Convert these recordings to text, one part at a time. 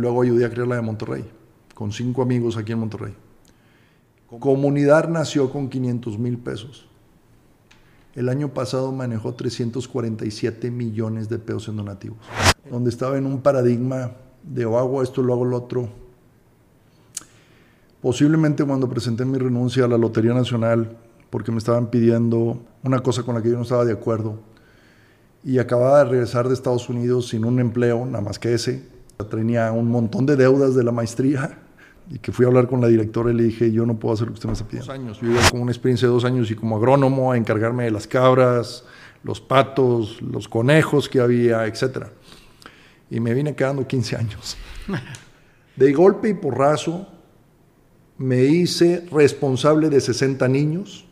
luego ayudé a crear la de Monterrey, con cinco amigos aquí en Monterrey. Comunidad nació con 500 mil pesos. El año pasado manejó 347 millones de pesos en donativos, donde estaba en un paradigma de o hago esto, lo hago lo otro. Posiblemente cuando presenté mi renuncia a la Lotería Nacional, porque me estaban pidiendo una cosa con la que yo no estaba de acuerdo, y acababa de regresar de Estados Unidos sin un empleo, nada más que ese, tenía un montón de deudas de la maestría, y que fui a hablar con la directora y le dije, yo no puedo hacer lo que usted me está pidiendo. Dos años. Yo iba con una experiencia de dos años y como agrónomo a encargarme de las cabras, los patos, los conejos que había, etc. Y me vine quedando 15 años. De golpe y porrazo me hice responsable de 60 niños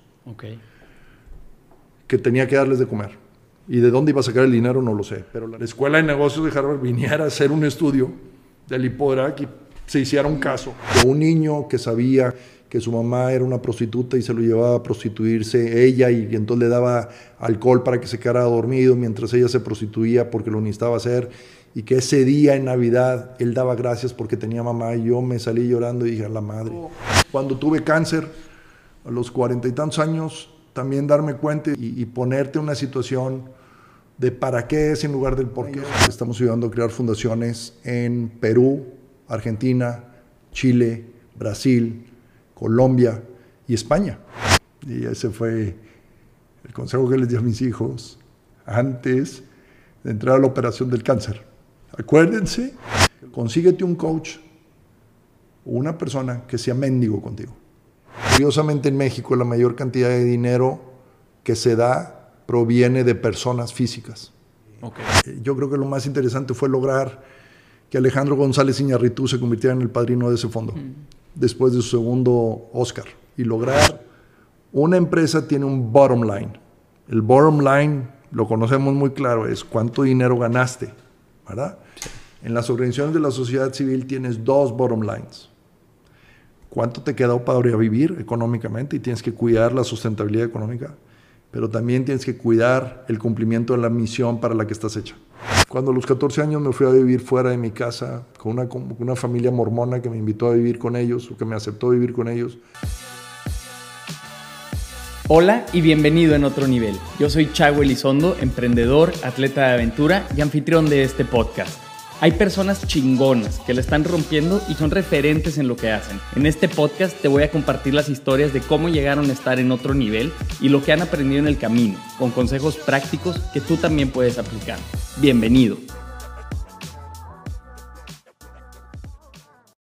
que tenía que darles de comer. Y de dónde iba a sacar el dinero no lo sé. Pero la Escuela de Negocios de Harvard viniera a hacer un estudio del Hipodrac y se hiciera un caso de un niño que sabía que su mamá era una prostituta y se lo llevaba a prostituirse ella y, entonces le daba alcohol para que se quedara dormido mientras ella se prostituía porque lo necesitaba hacer y que ese día en Navidad él daba gracias porque tenía mamá y yo me salí llorando y dije a la madre. Cuando tuve cáncer a los cuarenta y tantos años, también darme cuenta y, y ponerte en una situación de para qué es en lugar del por qué. Estamos ayudando a crear fundaciones en Perú, Argentina, Chile, Brasil, Colombia y España. Y ese fue el consejo que les di a mis hijos antes de entrar a la operación del cáncer. Acuérdense, consíguete un coach o una persona que sea mendigo contigo. Curiosamente en México la mayor cantidad de dinero que se da proviene de personas físicas. Yo creo que lo más interesante fue lograr que Alejandro González Iñarritu se convirtiera en el padrino de ese fondo, después de su segundo Oscar. Y lograr, una empresa tiene un bottom line. El bottom line, lo conocemos muy claro, es cuánto dinero ganaste, ¿verdad? En las organizaciones de la sociedad civil tienes dos bottom lines. ¿Cuánto te quedó para vivir económicamente? Y tienes que cuidar la sustentabilidad económica, pero también tienes que cuidar el cumplimiento de la misión para la que estás hecha. Cuando a los 14 años me fui a vivir fuera de mi casa con una, familia mormona que me invitó a vivir con ellos o que me aceptó vivir con ellos. Hola y bienvenido en otro nivel. Yo soy Chago Elizondo, emprendedor, atleta de aventura y anfitrión de este podcast. Hay personas chingonas que la están rompiendo y son referentes en lo que hacen. En este podcast te voy a compartir las historias de cómo llegaron a estar en otro nivel y lo que han aprendido en el camino, con consejos prácticos que tú también puedes aplicar. Bienvenido.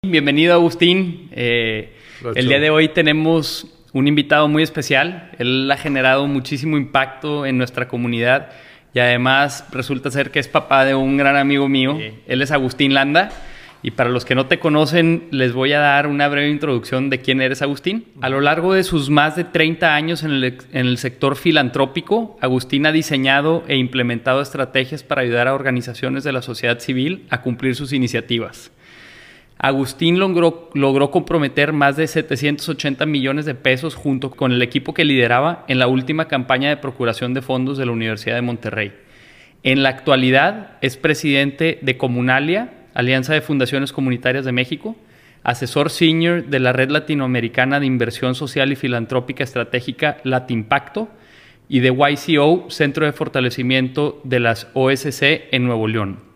Bienvenido Agustín. Eh, el día de hoy tenemos un invitado muy especial. Él ha generado muchísimo impacto en nuestra comunidad y además resulta ser que es papá de un gran amigo mío. Él es Agustín Landa. Y para los que no te conocen, les voy a dar una breve introducción de quién eres, Agustín. A lo largo de sus más de 30 años en el, en el, sector filantrópico, Agustín ha diseñado e implementado estrategias para ayudar a organizaciones de la sociedad civil a cumplir sus iniciativas. Agustín logró, logró, comprometer más de 780 millones de pesos junto con el equipo que lideraba en la última campaña de procuración de fondos de la Universidad de Monterrey. En la actualidad es presidente de Comunalia, Alianza de Fundaciones Comunitarias de México, asesor senior de la Red Latinoamericana de Inversión Social y Filantrópica Estratégica Latimpacto y de YCO, Centro de Fortalecimiento de las OSC en Nuevo León.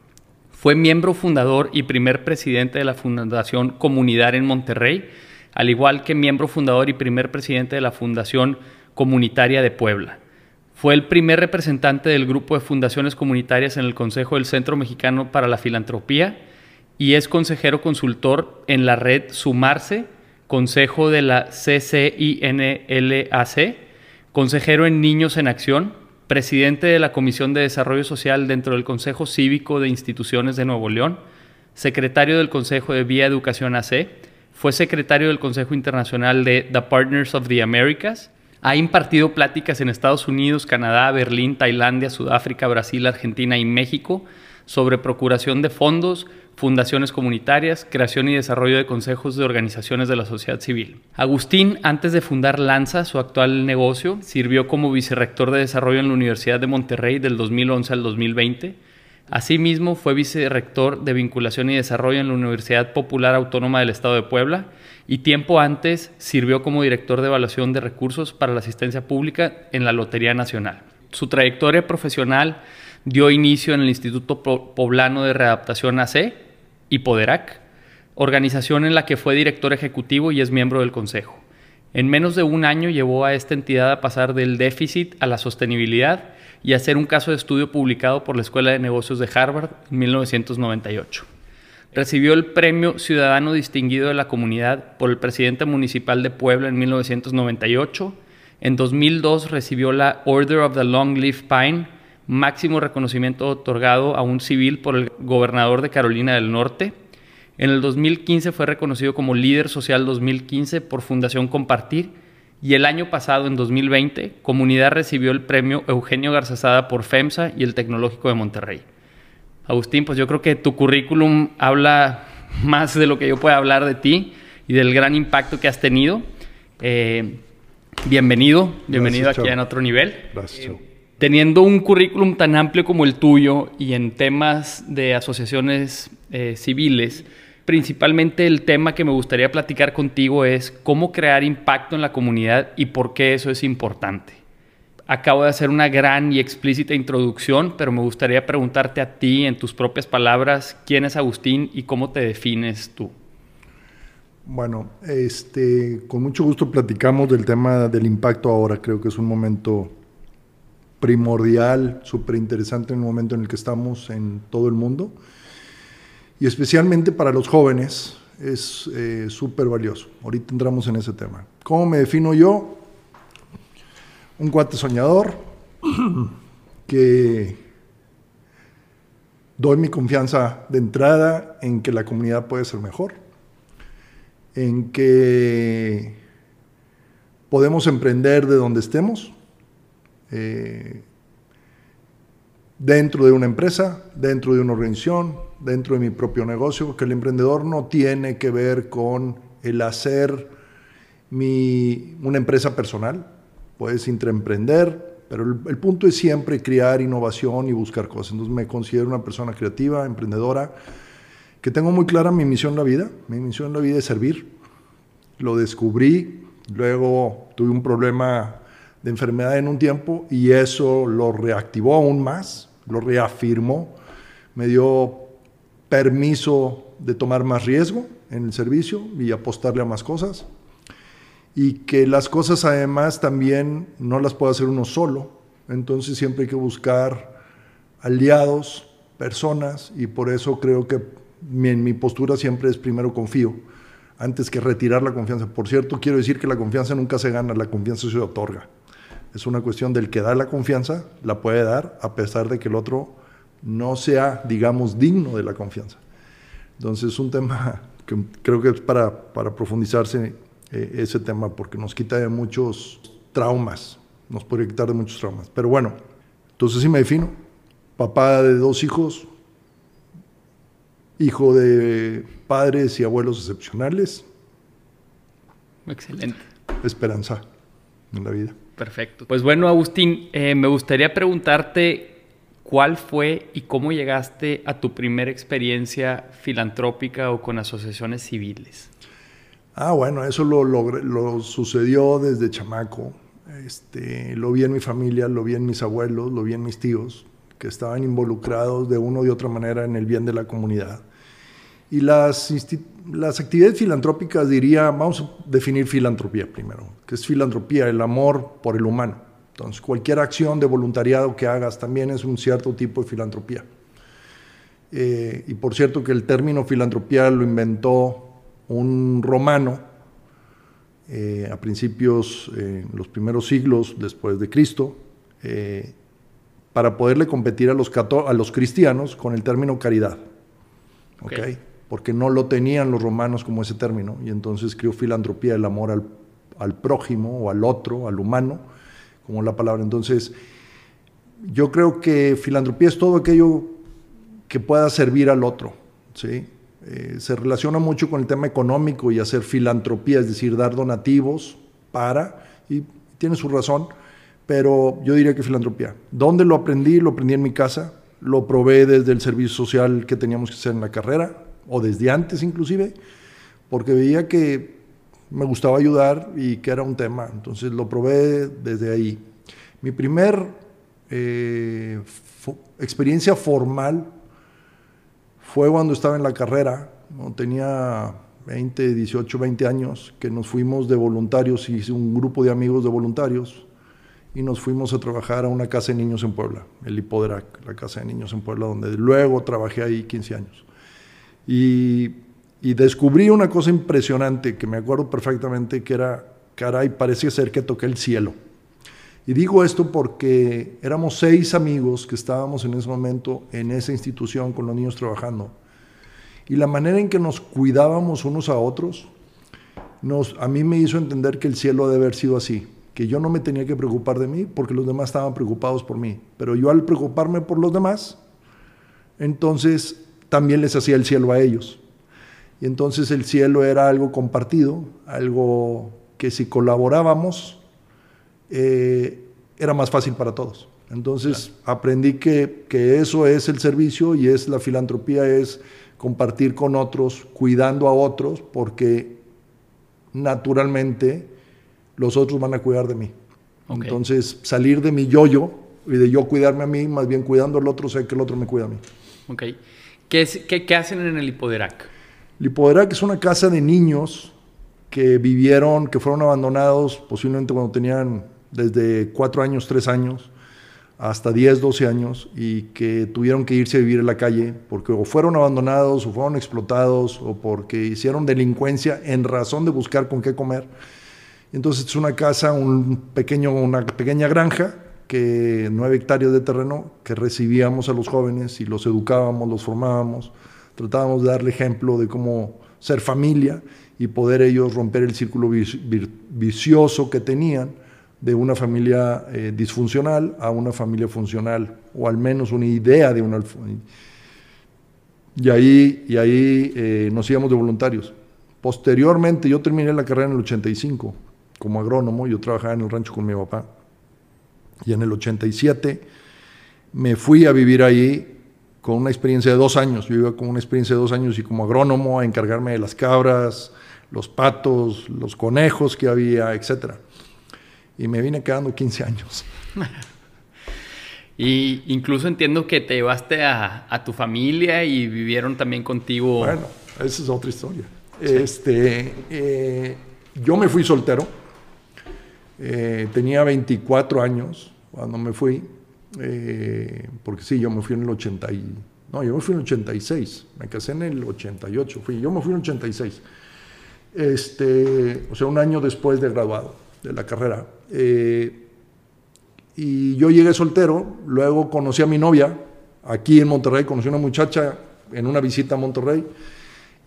Fue miembro fundador y primer presidente de la Fundación Comunidad en Monterrey, al igual que miembro fundador y primer presidente de la Fundación Comunitaria de Puebla. Fue el primer representante del grupo de fundaciones comunitarias en el Consejo del Centro Mexicano para la Filantropía y es consejero consultor en la red Sumarse, Consejo de la CCINLAC, consejero en Niños en Acción, presidente de la Comisión de Desarrollo Social dentro del Consejo Cívico de Instituciones de Nuevo León, secretario del Consejo de Vía Educación AC, fue secretario del Consejo Internacional de The Partners of the Americas, ha impartido pláticas en Estados Unidos, Canadá, Berlín, Tailandia, Sudáfrica, Brasil, Argentina y México sobre procuración de fondos, fundaciones comunitarias, creación y desarrollo de consejos de organizaciones de la sociedad civil. Agustín, antes de fundar Lanza, su actual negocio, sirvió como vicerrector de desarrollo en la Universidad de Monterrey del 2011 al 2020. Asimismo, fue vicerrector de Vinculación y Desarrollo en la Universidad Popular Autónoma del Estado de Puebla y tiempo antes sirvió como director de evaluación de recursos para la asistencia pública en la Lotería Nacional. Su trayectoria profesional dio inicio en el Instituto Poblano de Readaptación AC y Poderac, organización en la que fue director ejecutivo y es miembro del Consejo. En menos de un año llevó a esta entidad a pasar del déficit a la sostenibilidad y hacer un caso de estudio publicado por la Escuela de Negocios de Harvard en 1998. Recibió el Premio Ciudadano Distinguido de la Comunidad por el presidente municipal de Puebla en 1998. En 2002 recibió la Order of the Long Leaf Pine, máximo reconocimiento otorgado a un civil por el gobernador de Carolina del Norte. En el 2015 fue reconocido como Líder Social 2015 por Fundación Compartir y el año pasado, en 2020, Comunidad recibió el premio Eugenio Garzazada por FEMSA y el Tecnológico de Monterrey. Agustín, pues yo creo que tu currículum habla más de lo que yo pueda hablar de ti y del gran impacto que has tenido. Eh, bienvenido, bienvenido aquí en otro nivel. Gracias. Eh, teniendo un currículum tan amplio como el tuyo y en temas de asociaciones eh, civiles, principalmente el tema que me gustaría platicar contigo es cómo crear impacto en la comunidad y por qué eso es importante. Acabo de hacer una gran y explícita introducción, pero me gustaría preguntarte a ti, en tus propias palabras, quién es Agustín y cómo te defines tú. Bueno, este, con mucho gusto platicamos del tema del impacto ahora. Creo que es un momento primordial, súper interesante en el momento en el que estamos en todo el mundo y especialmente para los jóvenes es eh, súper valioso. Ahorita entramos en ese tema. ¿Cómo me defino yo? Un cuate soñador que doy mi confianza de entrada en que la comunidad puede ser mejor, en que podemos emprender de donde estemos, eh, dentro de una empresa, dentro de una organización, dentro de mi propio negocio, que el emprendedor no tiene que ver con el hacer mi, una empresa personal. Puedes intraemprender, pero el, el, punto es siempre crear innovación y buscar cosas. Entonces me considero una persona creativa, emprendedora, que tengo muy clara mi misión en la vida. Mi misión en la vida es servir. Lo descubrí, luego tuve un problema de enfermedad en un tiempo y eso lo reactivó aún más, lo reafirmó, me dio permiso de tomar más riesgo en el servicio y apostarle a más cosas. Y que las cosas además también no las puede hacer uno solo. Entonces siempre hay que buscar aliados, personas, y por eso creo que mi, mi postura siempre es primero confío, antes que retirar la confianza. Por cierto, quiero decir que la confianza nunca se gana, la confianza se otorga. Es una cuestión del que da la confianza, la puede dar, a pesar de que el otro no sea, digamos, digno de la confianza. Entonces es un tema que creo que es para, para profundizarse eh, ese tema porque nos quita de muchos traumas, nos puede quitar de muchos traumas. Pero bueno, entonces sí me defino, papá de dos hijos, hijo de padres y abuelos excepcionales. Excelente. Esperanza en la vida. Perfecto. Pues bueno, Agustín, eh, me gustaría preguntarte ¿Cuál fue y cómo llegaste a tu primera experiencia filantrópica o con asociaciones civiles? Ah, bueno, eso lo, lo, sucedió desde chamaco. Este, lo vi en mi familia, lo vi en mis abuelos, lo vi en mis tíos, que estaban involucrados de una u otra manera en el bien de la comunidad. Y las, las actividades filantrópicas, diría, vamos a definir filantropía primero, que es filantropía, el amor por el humano. Entonces, cualquier acción de voluntariado que hagas también es un cierto tipo de filantropía. Eh, y por cierto que el término filantropía lo inventó un romano eh, a principios, en los primeros siglos después de Cristo, eh, para poderle competir a los, a los cristianos con el término caridad. Okay. Porque no lo tenían los romanos como ese término, y entonces creó filantropía, el amor al, prójimo o al otro, al humano, como la palabra. Entonces, yo creo que filantropía es todo aquello que pueda servir al otro, ¿sí? Eh, se relaciona mucho con el tema económico y hacer filantropía, es decir, dar donativos para, y tiene su razón, pero yo diría que filantropía. ¿Dónde lo aprendí? Lo aprendí en mi casa. lo probé desde el servicio social que teníamos que hacer en la carrera, o desde antes inclusive, porque veía que me gustaba ayudar y que era un tema. Entonces lo probé desde ahí. Mi primer eh, experiencia formal fue cuando estaba en la carrera, ¿no? tenía 20, 18, 20 años, que nos fuimos de voluntarios, hice un grupo de amigos de voluntarios y nos fuimos a trabajar a una casa de niños en Puebla, el Hipoderac, la casa de niños en Puebla, donde luego trabajé ahí 15 años. Y, descubrí una cosa impresionante que me acuerdo perfectamente, que era, caray, parece ser que toqué el cielo. Y digo esto porque éramos seis amigos que estábamos en ese momento en esa institución con los niños trabajando. Y la manera en que nos cuidábamos unos a otros, nos, a mí me hizo entender que el cielo debe haber sido así, que yo no me tenía que preocupar de mí porque los demás estaban preocupados por mí. Pero yo al preocuparme por los demás, entonces también les hacía el cielo a ellos. Y entonces el cielo era algo compartido, algo que si colaborábamos, eh, era más fácil para todos. Entonces aprendí que, que, eso es el servicio y es la filantropía, es compartir con otros, cuidando a otros, porque naturalmente los otros van a cuidar de mí. Entonces salir de mi yo-yo y de yo cuidarme a mí, más bien cuidando al otro, sé que el otro me cuida a mí. Ok. ¿Qué, hacen en el Hipoderac? El Hipoderac es una casa de niños que vivieron, que fueron abandonados posiblemente cuando tenían desde cuatro años, tres años, hasta 10, 12 años, y que tuvieron que irse a vivir en la calle porque o fueron abandonados, o fueron explotados, o porque hicieron delincuencia en razón de buscar con qué comer. Entonces es una casa, un pequeño, una pequeña granja, que nueve hectáreas de terreno, que recibíamos a los jóvenes y los educábamos, los formábamos, tratábamos de darle ejemplo de cómo ser familia y poder ellos romper el círculo vicioso que tenían de una familia eh, disfuncional a una familia funcional, o al menos una idea de una... Y ahí, y ahí eh, nos íbamos de voluntarios. Posteriormente, yo terminé la carrera en el 85 como agrónomo, yo trabajaba en el rancho con mi papá, y en el 87 me fui a vivir ahí con una experiencia de dos años, yo iba con una experiencia de dos años y como agrónomo a encargarme de las cabras, los patos, los conejos que había, etcétera y me vine quedando 15 años. y incluso entiendo que te llevaste a, tu familia y vivieron también contigo. Bueno, esa es otra historia. Este, eh, yo me fui soltero, eh, tenía 24 años cuando me fui, eh, porque sí, yo me fui en el 80 no, yo me fui en el 86, me casé en el 88, fui, yo me fui en el 86, este, o sea, un año después de graduado de la carrera. Eh, y yo llegué soltero, luego conocí a mi novia, aquí en Monterrey, conocí a una muchacha en una visita a Monterrey,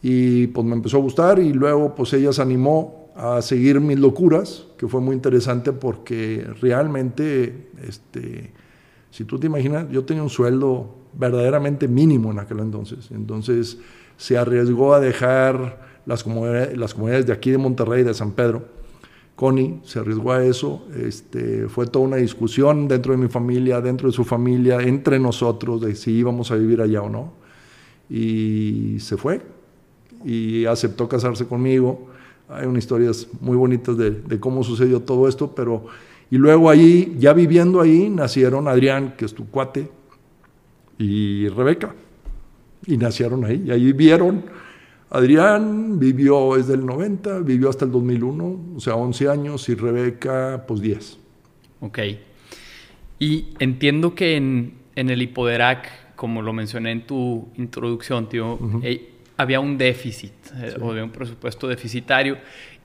y pues me empezó a gustar, y luego pues ella se animó a seguir mis locuras, que fue muy interesante porque realmente, este, si tú te imaginas, yo tenía un sueldo verdaderamente mínimo en aquel entonces, entonces se arriesgó a dejar las comunidades, las comunidades de aquí de Monterrey, de San Pedro, Connie se arriesgó a eso, este, fue toda una discusión dentro de mi familia, dentro de su familia, entre nosotros, de si íbamos a vivir allá o no. Y se fue y aceptó casarse conmigo. Hay unas historias muy bonitas de, de cómo sucedió todo esto, pero... Y luego ahí, ya viviendo ahí, nacieron Adrián, que es tu cuate, y Rebeca. Y nacieron ahí, y ahí vivieron Adrián vivió desde el 90, vivió hasta el 2001, o sea, 11 años, y Rebeca, pues 10. Ok. Y entiendo que en, el Hipoderac, como lo mencioné en tu introducción, tío, eh, había un déficit, eh, o de un presupuesto deficitario,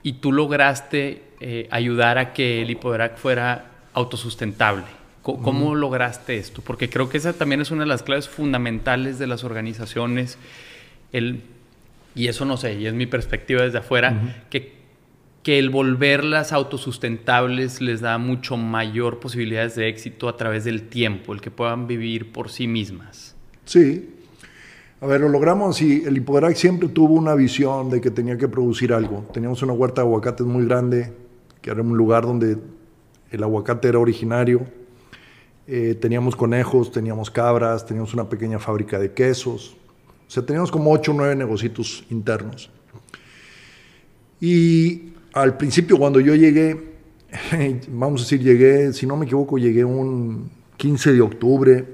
y tú lograste eh, ayudar a que el Hipoderac fuera autosustentable. ¿Cómo, lograste esto? Porque creo que esa también es una de las claves fundamentales de las organizaciones, el y eso no sé, y es mi perspectiva desde afuera, que, que el volverlas autosustentables les da mucho mayor posibilidades de éxito a través del tiempo, el que puedan vivir por sí mismas. Sí. A ver, lo logramos y el Hipoderac siempre tuvo una visión de que tenía que producir algo. Teníamos una huerta de aguacates muy grande, que era un lugar donde el aguacate era originario. eh, teníamos conejos, teníamos cabras, teníamos una pequeña fábrica de quesos. O sea, teníamos como ocho o nueve negocios internos. Y al principio cuando yo llegué, vamos a decir, llegué, si no me equivoco, llegué un 15 de octubre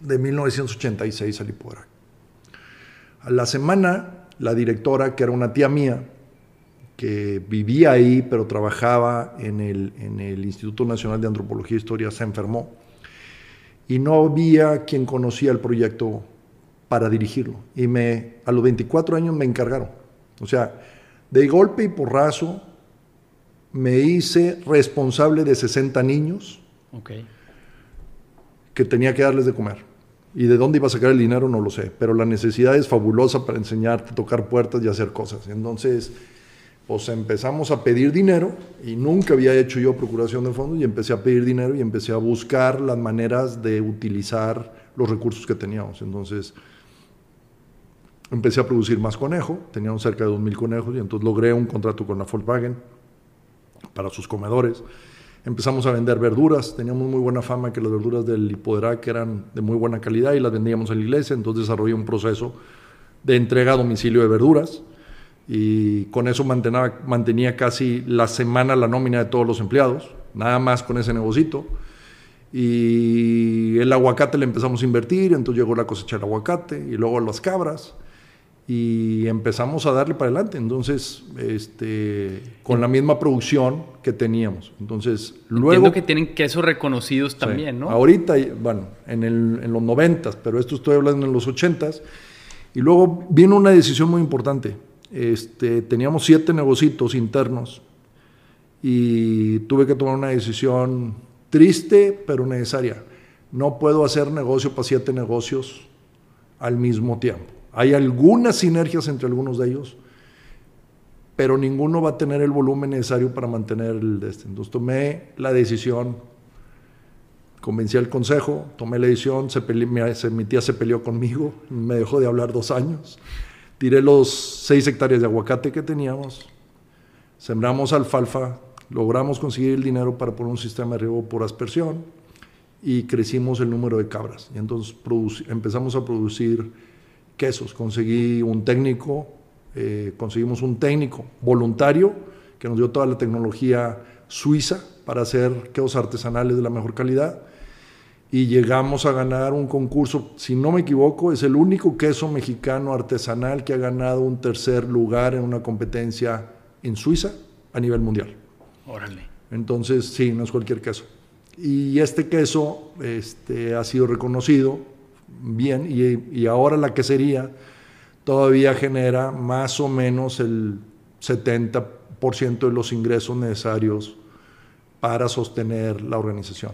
de 1986 al Lipodrac. A la semana, la directora, que era una tía mía, que vivía ahí, pero trabajaba en el, en el Instituto Nacional de Antropología e Historia, se enfermó. Y no había quien conocía el proyecto para dirigirlo. Y me, a los 24 años me encargaron. O sea, de golpe y porrazo me hice responsable de 60 niños que tenía que darles de comer. Y de dónde iba a sacar el dinero no lo sé, pero la necesidad es fabulosa para enseñarte tocar puertas y hacer cosas. Entonces, pues empezamos a pedir dinero y nunca había hecho yo procuración de fondos y empecé a pedir dinero y empecé a buscar las maneras de utilizar los recursos que teníamos. Entonces, empecé a producir más conejo, teníamos cerca de 2.000 conejos y entonces logré un contrato con la Volkswagen para sus comedores. Empezamos a vender verduras, teníamos muy buena fama que las verduras del Hipoderac eran de muy buena calidad y las vendíamos en la iglesia, entonces desarrollé un proceso de entrega a domicilio de verduras y con eso mantenía, casi la semana la nómina de todos los empleados, nada más con ese negocito. Y el aguacate le empezamos a invertir, entonces llegó la cosecha del aguacate y luego las cabras y empezamos a darle para adelante. Entonces, este, con la misma producción que teníamos. Entonces, luego... Entiendo que tienen quesos reconocidos también, ¿no? Ahorita, bueno, en, el, en los noventas, pero esto estoy hablando en los ochentas. Y luego vino una decisión muy importante. Este, teníamos siete negocios internos y tuve que tomar una decisión triste, pero necesaria. No puedo hacer negocio para siete negocios al mismo tiempo. Hay algunas sinergias entre algunos de ellos, pero ninguno va a tener el volumen necesario para mantener el este. Entonces tomé la decisión, convencí al consejo, tomé la decisión, se mi tía se peleó conmigo, me dejó de hablar dos años, tiré los seis hectáreas de aguacate que teníamos, sembramos alfalfa, logramos conseguir el dinero para poner un sistema de riego por aspersión y crecimos el número de cabras. Y entonces empezamos a producir quesos. Conseguí un técnico, eh, conseguimos un técnico voluntario que nos dio toda la tecnología suiza para hacer quesos artesanales de la mejor calidad y llegamos a ganar un concurso, si no me equivoco, es el único queso mexicano artesanal que ha ganado un tercer lugar en una competencia en Suiza a nivel mundial. Órale. Entonces, sí, no es cualquier queso. Y este queso este, ha sido reconocido bien y, ahora la quesería todavía genera más o menos el 70% de los ingresos necesarios para sostener la organización.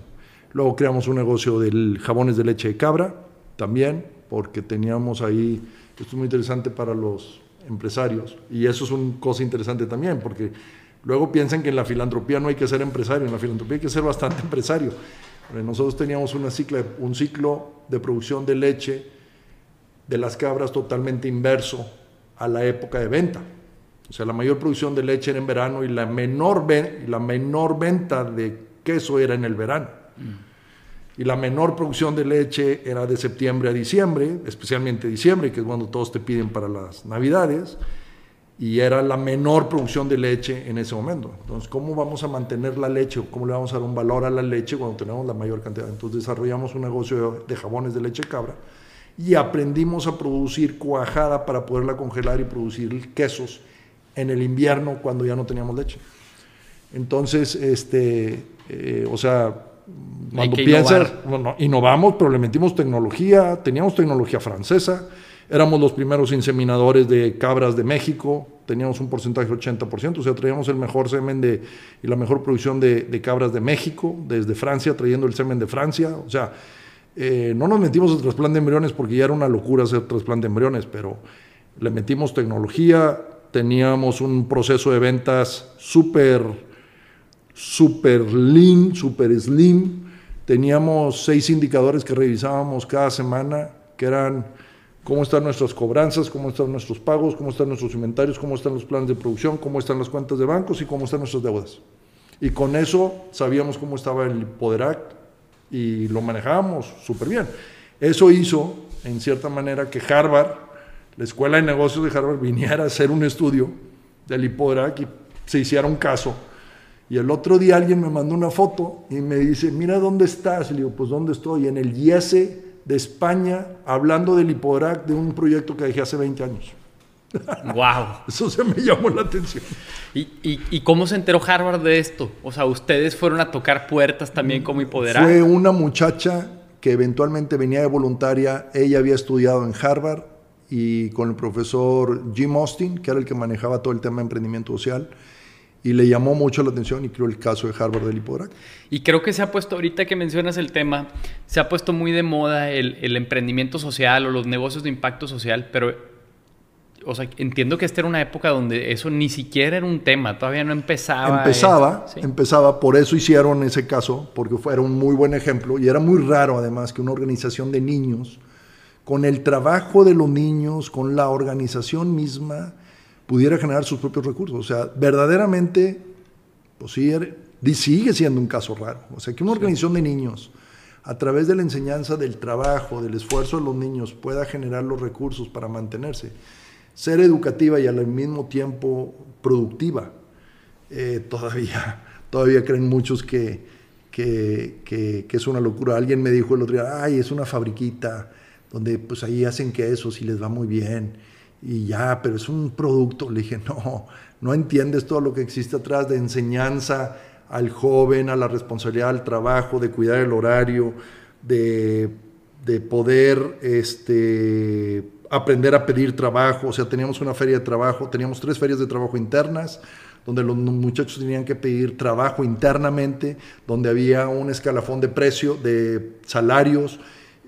Luego creamos un negocio de jabones de leche de cabra también, porque teníamos ahí, esto es muy interesante para los empresarios, y eso es una cosa interesante también, porque luego piensan que en la filantropía no hay que ser empresario, en la filantropía hay que ser bastante empresario. Nosotros teníamos una un ciclo de producción de leche de las cabras totalmente inverso a la época de venta. O sea, la mayor producción de leche era en verano y la menor, la menor venta de queso era en el verano. Mm. Y la menor producción de leche era de septiembre a diciembre, especialmente diciembre, que es cuando todos te piden para las navidades y era la menor producción de leche en ese momento. Entonces, ¿cómo vamos a mantener la leche o cómo le vamos a dar un valor a la leche cuando tenemos la mayor cantidad? Entonces desarrollamos un negocio de jabones de leche cabra y aprendimos a producir cuajada para poderla congelar y producir quesos en el invierno cuando ya no teníamos leche. Entonces, este, eh, o sea, cuando piensas, bueno, innovamos, pero le metimos tecnología, teníamos tecnología francesa, Éramos los primeros inseminadores de cabras de México, teníamos un porcentaje de 80%, o sea, traíamos el mejor semen de, y la mejor producción de, cabras de México, desde Francia, trayendo el semen de Francia. O sea, eh, no nos metimos al trasplante de embriones porque ya era una locura hacer trasplante de embriones, pero le metimos tecnología, teníamos un proceso de ventas súper, súper lean, súper slim. Teníamos seis indicadores que revisábamos cada semana, que eran cómo están nuestras cobranzas, cómo están nuestros pagos, cómo están nuestros inventarios, cómo están los planes de producción, cómo están las cuentas de bancos y cómo están nuestras deudas. Y con eso sabíamos cómo estaba el Poderac y lo manejábamos súper bien. Eso hizo, en cierta manera, que Harvard, la Escuela de Negocios de Harvard, viniera a hacer un estudio del Hipodrac y se hiciera un caso. Y el otro día alguien me mandó una foto y me dice, mira dónde estás. Y le digo, pues ¿dónde estoy? En el IESE de España, hablando del Hipodrac, de un proyecto que dejé hace 20 años. ¡Wow! Eso se me llamó la atención. ¿Y, y, cómo se enteró Harvard de esto? O sea, ¿ustedes fueron a tocar puertas también como Hipoderac? Fue una muchacha que eventualmente venía de voluntaria. Ella había estudiado en Harvard y con el profesor Jim Austin, que era el que manejaba todo el tema de emprendimiento social y le llamó mucho la atención y creo el caso de Harvard del Hipodrac. Y creo que se ha puesto, ahorita que mencionas el tema, se ha puesto muy de moda el, el, emprendimiento social o los negocios de impacto social, pero o sea, entiendo que esta era una época donde eso ni siquiera era un tema, todavía no empezaba. Empezaba, empezaba, por eso hicieron ese caso, porque fue, era un muy buen ejemplo y era muy raro además que una organización de niños, con el trabajo de los niños, con la organización misma, pudiera generar sus propios recursos. O sea, verdaderamente, pues sí, sigue siendo un caso raro. O sea, que una organización de niños, a través de la enseñanza del trabajo, del esfuerzo de los niños, pueda generar los recursos para mantenerse, ser educativa y al mismo tiempo productiva, eh, todavía, todavía creen muchos que, que, que, que, es una locura. Alguien me dijo el otro día, ay, es una fabriquita donde pues ahí hacen quesos y les va muy bien y ya, pero es un producto. Le dije, no, no entiendes todo lo que existe atrás de enseñanza al joven, a la responsabilidad al trabajo, de cuidar el horario, de, de poder este, aprender a pedir trabajo. O sea, teníamos una feria de trabajo, teníamos tres ferias de trabajo internas, donde los muchachos tenían que pedir trabajo internamente, donde había un escalafón de precio, de salarios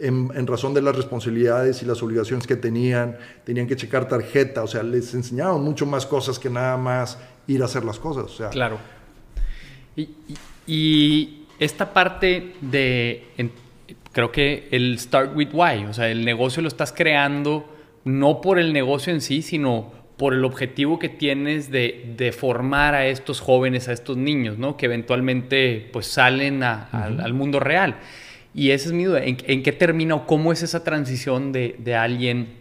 en, razón de las responsabilidades y las obligaciones que tenían, tenían que checar tarjeta, o sea, les enseñaban mucho más cosas que nada más ir a hacer las cosas. O sea. Claro. Y, esta parte de, creo que el Start with Why, o sea, el negocio lo estás creando no por el negocio en sí, sino por el objetivo que tienes de, de, formar a estos jóvenes, a estos niños, ¿no? Que eventualmente pues salen al mundo real. Y esa es mi duda, ¿en, qué termina o cómo es esa transición de, de, alguien?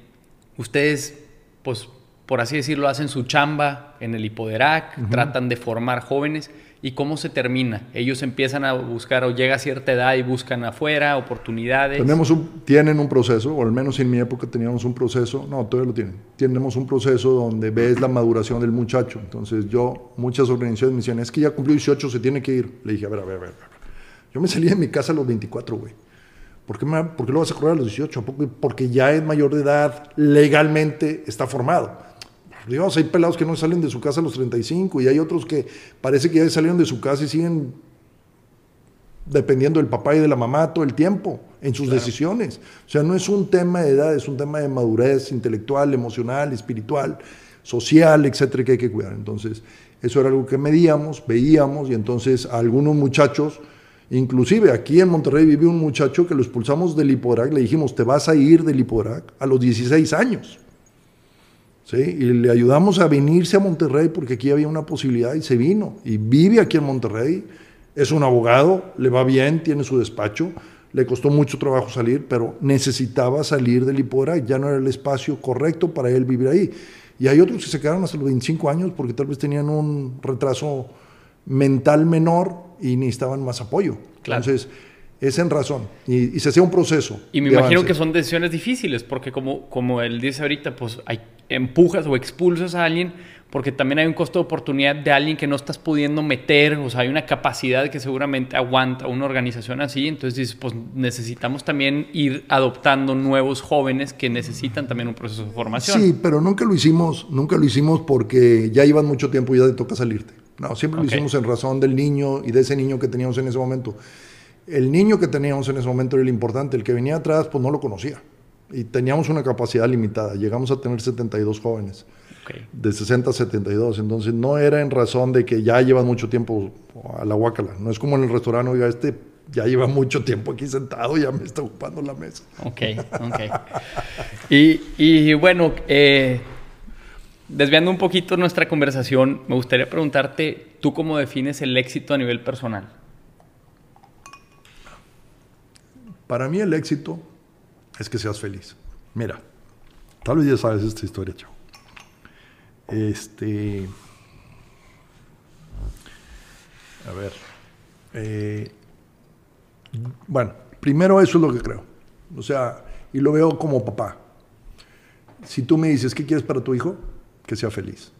Ustedes, pues, por así decirlo, hacen su chamba en el Hipoderac, tratan de formar jóvenes. ¿Y cómo se termina? Ellos empiezan a buscar o llega a cierta edad y buscan afuera oportunidades. Tenemos un, tienen un proceso, o al menos en mi época teníamos un proceso, no, todavía lo tienen. Tenemos un proceso donde ves la maduración del muchacho. Entonces yo, muchas organizaciones me decían, es que ya cumplió 18, se tiene que ir. Le dije, a ver, a ver, a ver. Yo me salí de mi casa a los 24, güey. ¿Por qué, me, ¿Por qué lo vas a correr a los 18? Porque ya es mayor de edad, legalmente está formado. Digamos, hay pelados que no salen de su casa a los 35 y hay otros que parece que ya salieron de su casa y siguen dependiendo del papá y de la mamá todo el tiempo en sus decisiones. O sea, no es un tema de edad, es un tema de madurez intelectual, emocional, espiritual, social, etcétera, que hay que cuidar. Entonces, eso era algo que medíamos, veíamos y entonces a algunos muchachos Inclusive aquí en Monterrey vive un muchacho que lo expulsamos del Hipodrac, le dijimos, te vas a ir del Hipodrac a los 16 años. ¿Sí? Y le ayudamos a venirse a Monterrey porque aquí había una posibilidad y se vino. Y vive aquí en Monterrey, es un abogado, le va bien, tiene su despacho, le costó mucho trabajo salir, pero necesitaba salir del Hipodrac, ya no era el espacio correcto para él vivir ahí. Y hay otros que se quedaron hasta los 25 años porque tal vez tenían un retraso mental menor y necesitaban más apoyo. Entonces, es en razón. Y, se hacía un proceso. Y me imagino que son decisiones difíciles, porque como, como él dice ahorita, pues hay, empujas o expulsas a alguien, porque también hay un costo de oportunidad de alguien que no estás pudiendo meter, o sea, hay una capacidad que seguramente aguanta una organización así, entonces dices, pues necesitamos también ir adoptando nuevos jóvenes que necesitan también un proceso de formación. Sí, pero nunca lo hicimos, nunca lo hicimos porque ya iban mucho tiempo y ya te toca salirte. No, siempre lo hicimos en razón del niño y de ese niño que teníamos en ese momento. El niño que teníamos en ese momento era el importante, el que venía atrás pues no lo conocía y teníamos una capacidad limitada. Llegamos a tener 72 jóvenes, de 60 a 72. Entonces no era en razón de que ya llevan mucho tiempo a la guacala. No es como en el restaurante, oiga, este ya lleva mucho tiempo aquí sentado, ya me está ocupando la mesa. Ok, ok. y, y bueno, eh, desviando un poquito nuestra conversación, me gustaría preguntarte, ¿tú cómo defines el éxito a nivel personal? Para mí el éxito es que seas feliz. Mira, tal vez ya sabes esta historia, chavo. Este. A ver. Eh, bueno, primero eso es lo que creo. O sea, y lo veo como papá. Si tú me dices, ¿qué quieres para tu hijo? Que sea feliz.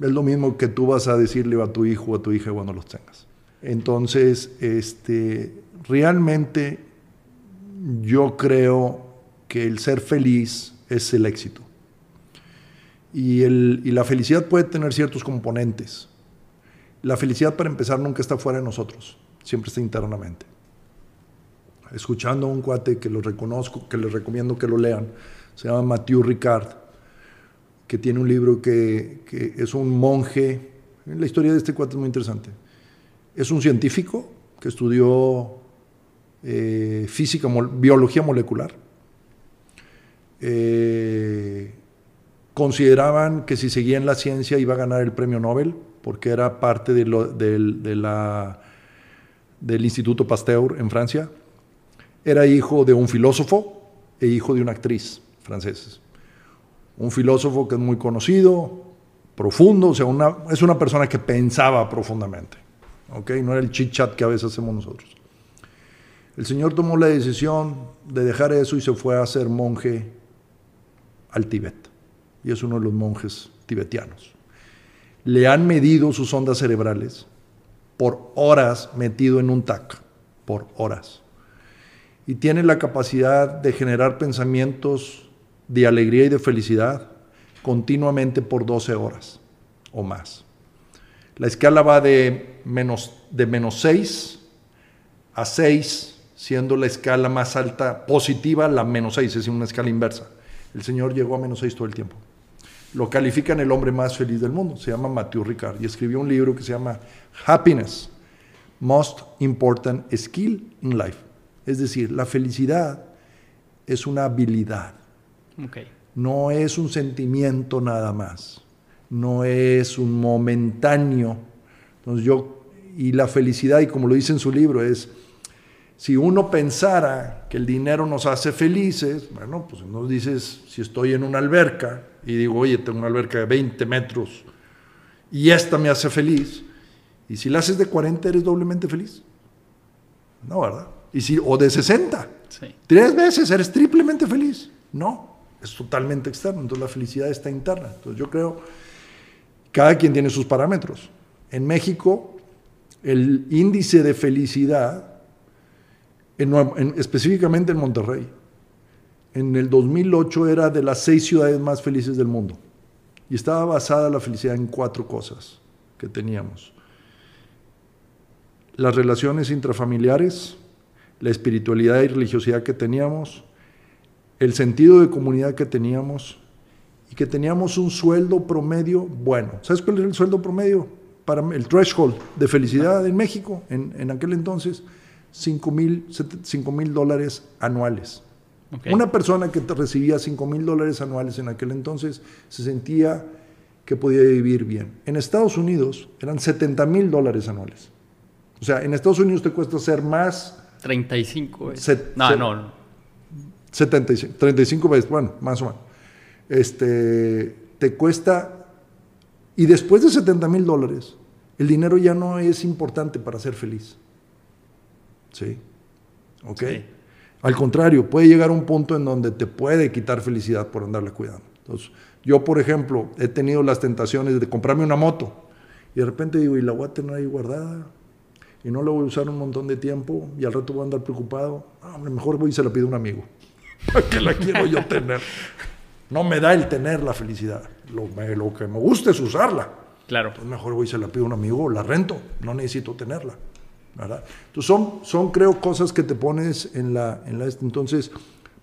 Es lo mismo que tú vas a decirle a tu hijo o a tu hija cuando los tengas. Entonces, este, realmente yo creo que el ser feliz es el éxito. Y, el, y la felicidad puede tener ciertos componentes. La felicidad, para empezar, nunca está fuera de nosotros, siempre está internamente. Escuchando a un cuate que lo reconozco, que les recomiendo que lo lean, se llama Mathieu Ricard, que tiene un libro que, es un monje. La historia de este cuate es muy interesante. Es un científico que estudió eh, física, biología molecular. Eh, consideraban que si seguía en la ciencia iba a ganar el premio Nobel, porque era parte de la, del Instituto Pasteur en Francia. Era hijo de un filósofo e hijo de una actriz franceses. Un filósofo que es muy conocido, profundo, o sea, una, es una persona que pensaba profundamente. ¿okay? No era el chit chat que a veces hacemos nosotros. El Señor tomó la decisión de dejar eso y se fue a ser monje al Tíbet. Y es uno de los monjes tibetianos. Le han medido sus ondas cerebrales por horas metido en un TAC, por horas. Y tiene la capacidad de generar pensamientos de alegría y de felicidad continuamente por 12 horas o más. La escala va de menos, de menos 6 a 6 siendo la escala más alta positiva la menos 6, es una escala inversa. El Señor llegó a menos 6 todo el tiempo. Lo califican el hombre más feliz del mundo, se llama Matthew Ricard, y escribió un libro que se llama Happiness, Most Important Skill in Life. Es decir, la felicidad es una habilidad. No es un sentimiento nada más. No es un momentáneo. Entonces yo, y la felicidad, y como lo dice en su libro, es si uno pensara que el dinero nos hace felices, bueno, pues nos dices, si estoy en una alberca y digo, oye, tengo una alberca de 20 metros y esta me hace feliz, y si la haces de 40 eres doblemente feliz. No, ¿verdad? Y si, o de 60. Tres veces eres triplemente feliz. No, es totalmente externo. Entonces la felicidad está interna. Entonces yo creo, cada quien tiene sus parámetros. En México, el índice de felicidad específicamente en Monterrey. En el 2008 era de las seis ciudades más felices del mundo. Y estaba basada la felicidad en cuatro cosas que teníamos. Las relaciones intrafamiliares, la espiritualidad y religiosidad que teníamos, el sentido de comunidad que teníamos y que teníamos un sueldo promedio bueno. ¿Sabes cuál era el sueldo promedio? Para el threshold de felicidad en México en, en aquel entonces 5 mil dólares anuales. Una persona que recibía 5 mil dólares anuales en aquel entonces se sentía que podía vivir bien. En Estados Unidos eran 70 mil dólares anuales. O sea, en Estados Unidos te cuesta ser más... 35 veces. no, no. 75, 35 veces, bueno, más o menos. Este, te cuesta... Y después de 70 mil dólares, el dinero ya no es importante para ser feliz. ¿Sí? ¿Ok? Al contrario, puede llegar a un punto en donde te puede quitar felicidad por andarle cuidando. Entonces, yo, por ejemplo, he tenido las tentaciones de comprarme una moto y de repente digo, y la voy a tener ahí guardada y no la voy a usar un montón de tiempo y al rato voy a andar preocupado. Ah, mejor voy y se la pido a un amigo. que la quiero yo tener. No me da el tener la felicidad. Lo, lo que me gusta es usarla. Claro. Entonces mejor voy y se la pido a un amigo la rento. No necesito tenerla. Entonces son, son, creo, cosas que te pones en la, en la... Entonces,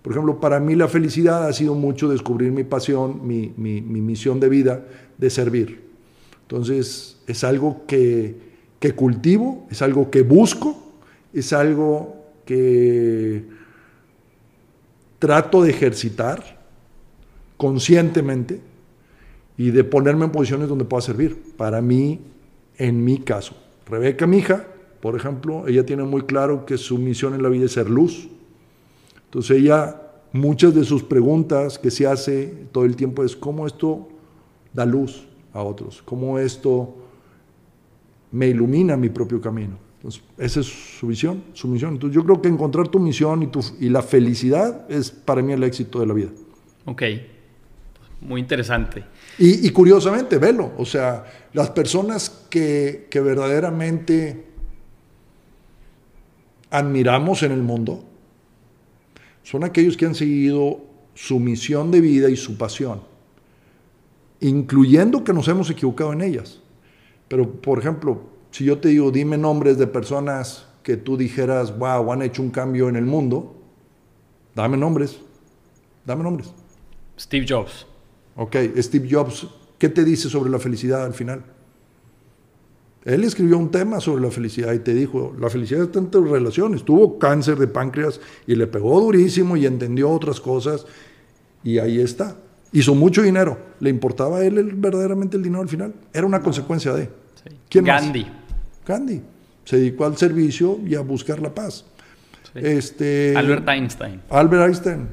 por ejemplo, para mí la felicidad ha sido mucho descubrir mi pasión, mi, mi, misión de vida, de servir. Entonces, es algo que, que cultivo, es algo que busco, es algo que trato de ejercitar conscientemente y de ponerme en posiciones donde pueda servir. Para mí, en mi caso, Rebeca, mi hija, por ejemplo, ella tiene muy claro que su misión en la vida es ser luz. Entonces ella, muchas de sus preguntas que se hace todo el tiempo es cómo esto da luz a otros, cómo esto me ilumina mi propio camino. Entonces, esa es su visión, su misión. Entonces, yo creo que encontrar tu misión y, tu, y la felicidad es para mí el éxito de la vida. Ok, muy interesante. Y, curiosamente, velo, o sea, las personas que, que verdaderamente admiramos en el mundo son aquellos que han seguido su misión de vida y su pasión, incluyendo que nos hemos equivocado en ellas. Pero, por ejemplo, si yo te digo, dime nombres de personas que tú dijeras, wow, han hecho un cambio en el mundo, dame nombres, dame nombres. Steve Jobs. Ok, Steve Jobs, ¿qué te dice sobre la felicidad al final? Él escribió un tema sobre la felicidad y te dijo, la felicidad está en tus relaciones. Tuvo cáncer de páncreas y le pegó durísimo y entendió otras cosas y ahí está. Hizo mucho dinero. ¿Le importaba a él verdaderamente el dinero al final? Era una consecuencia de. ¿Quién Gandhi. Gandhi. Se dedicó al servicio y a buscar la paz. Este, Albert Einstein. Albert Einstein.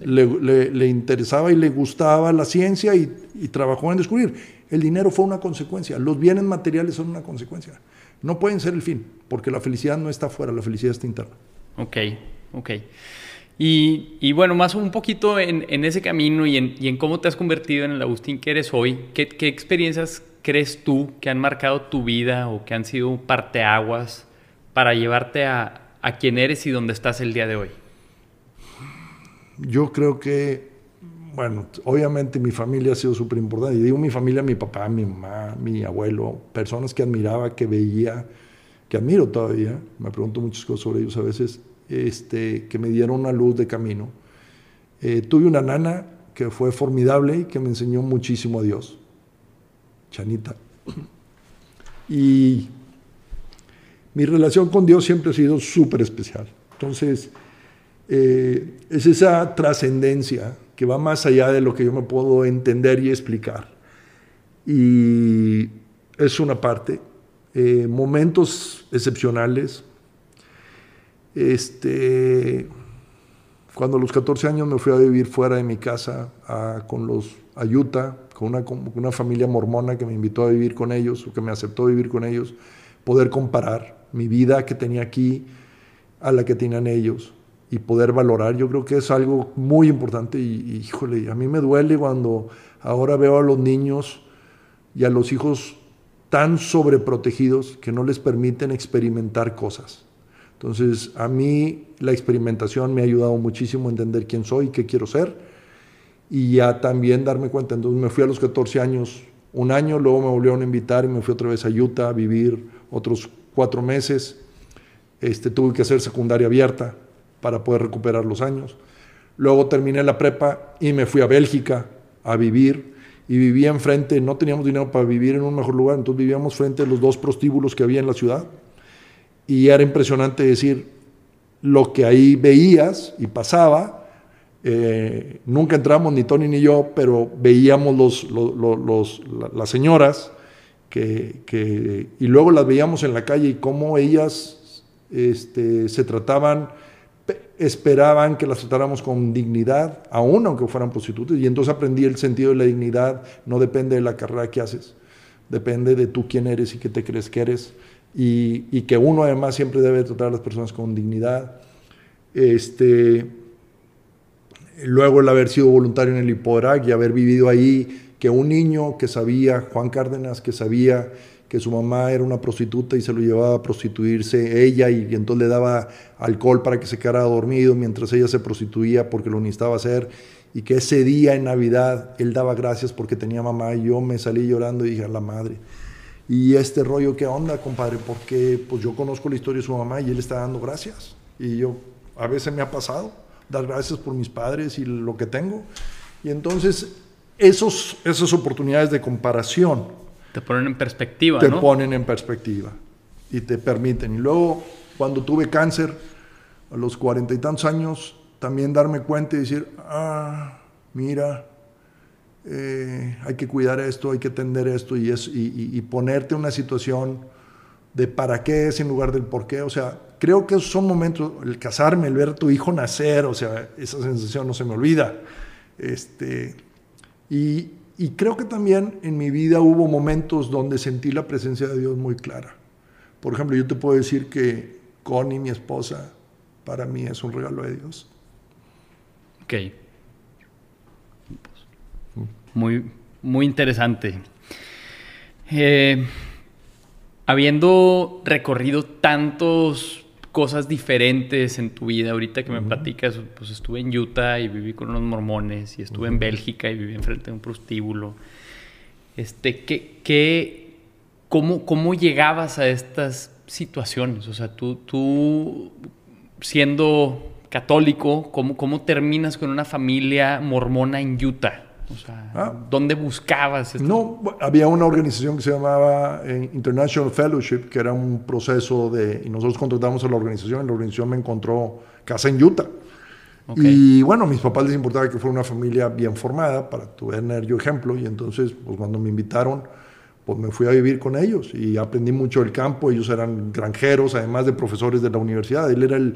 Le, interesaba y le gustaba la ciencia y, trabajó en descubrir. El dinero fue una consecuencia, los bienes materiales son una consecuencia. No pueden ser el fin, porque la felicidad no está afuera, la felicidad está interna. Ok, ok. Y, bueno, más un poquito en, ese camino y en, cómo te has convertido en el Agustín que eres hoy, ¿qué, experiencias crees tú que han marcado tu vida o que han sido parteaguas para llevarte a, a quien eres y donde estás el día de hoy? yo creo que, bueno, obviamente mi familia ha sido súper importante. Y digo mi familia, mi papá, mi mamá, mi abuelo, personas que admiraba, que veía, que admiro todavía. Me pregunto muchas cosas sobre ellos a veces, este, que me dieron una luz de camino. Eh, tuve una nana que fue formidable y que me enseñó muchísimo a Dios, Chanita. Y mi relación con Dios siempre ha sido súper especial. Entonces, eh, es esa trascendencia que va más allá de lo que yo me puedo entender y explicar. Y es una parte. Eh, momentos excepcionales. Este, cuando a los 14 años me fui a vivir fuera de mi casa con los Ayuta, con una, con una familia mormona que me invitó a vivir con ellos o que me aceptó vivir con ellos, poder comparar mi vida que tenía aquí a la que tenían ellos y poder valorar. Yo creo que es algo muy importante y, híjole, a mí me duele cuando ahora veo a los niños y a los hijos tan sobreprotegidos que no les permiten experimentar cosas. Entonces, a mí la experimentación me ha ayudado muchísimo a entender quién soy, qué quiero ser y ya también darme cuenta. Entonces, me fui a los 14 años, un año, luego me volvieron a invitar y me fui otra vez a Utah a vivir otros cuatro meses. Este, tuve que hacer secundaria abierta, para poder recuperar los años. Luego terminé la prepa y me fui a Bélgica a vivir y vivía enfrente, no teníamos dinero para vivir en un mejor lugar, entonces vivíamos frente a los dos prostíbulos que había en la ciudad y era impresionante decir lo que ahí veías y pasaba. Eh, nunca entramos ni Tony ni yo, pero veíamos las señoras y luego las veíamos en la calle y cómo ellas este, se trataban esperaban que las tratáramos con dignidad, aún aunque fueran prostitutas, y entonces aprendí el sentido de la dignidad, no depende de la carrera que haces, depende de tú quién eres y qué te crees que eres, y, que uno además siempre debe tratar a las personas con dignidad. Este, luego el haber sido voluntario en el Hipodrak y haber vivido ahí, que un niño que sabía, Juan Cárdenas, que sabía que su mamá era una prostituta y se lo llevaba a prostituirse ella y, entonces le daba alcohol para que se quedara dormido mientras ella se prostituía porque lo necesitaba hacer y que ese día en Navidad él daba gracias porque tenía mamá y yo me salí llorando y dije a la madre. Y este rollo, ¿qué onda, compadre? Porque pues yo conozco la historia de su mamá y él está dando gracias. Y yo, a veces me ha pasado dar gracias por mis padres y lo que tengo. Y entonces, esos, esas oportunidades de comparación te ponen en perspectiva, Te ponen en perspectiva y te permiten. Y luego, cuando tuve cáncer, a los cuarenta y tantos años, también darme cuenta y decir, ah, mira, eh, hay que cuidar esto, hay que atender esto y, es, y, ponerte en una situación de para qué es en lugar del por qué. O sea, creo que esos son momentos, el casarme, el ver tu hijo nacer, o sea, esa sensación no se me olvida. Este, y, y creo que también en mi vida hubo momentos donde sentí la presencia de Dios muy clara. Por ejemplo, yo te puedo decir que Connie, mi esposa, para mí es un regalo de Dios. Ok. Muy, muy interesante. Eh, habiendo recorrido tantas cosas diferentes en tu vida, ahorita que me platicas, pues estuve en Utah y viví con unos mormones, y estuve en Bélgica y viví enfrente de un prostíbulo. Este, ¿qué, qué, cómo, ¿Cómo llegabas a estas situaciones? O sea, tú, tú siendo católico, ¿cómo, ¿cómo terminas con una familia mormona en Utah? O sea, ah. ¿dónde buscabas? Esto? No, había una organización que se llamaba eh, International Fellowship, que era un proceso de... Y nosotros contratamos a la organización y la organización me encontró casa en Utah. Y bueno, a mis papás les importaba que fuera una familia bien formada para tener yo ejemplo. Y entonces, pues cuando me invitaron, pues me fui a vivir con ellos y aprendí mucho del campo. Ellos eran granjeros, además de profesores de la universidad. Él era el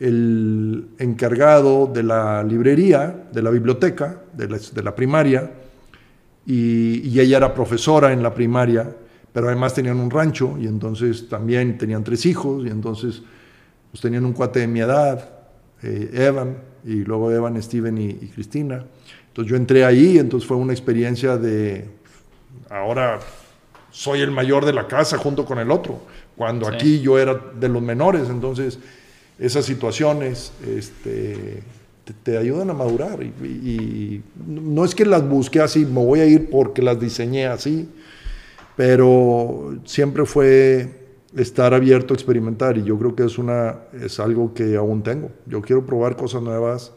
el encargado de la librería, de la biblioteca, de la, primaria, y, ella era profesora en la primaria, pero además tenían un rancho y entonces también tenían tres hijos y entonces pues tenían un cuate de mi edad, eh, Evan, y luego Evan, Steven y, y, Cristina. Entonces yo entré ahí, entonces fue una experiencia de, ahora soy el mayor de la casa junto con el otro, cuando aquí yo era de los menores, entonces esas situaciones este, te, ayudan a madurar. Y, no es que las busque así, me voy a ir porque las diseñé así, pero siempre fue estar abierto a experimentar y yo creo que es, una, es algo que aún tengo. Yo quiero probar cosas nuevas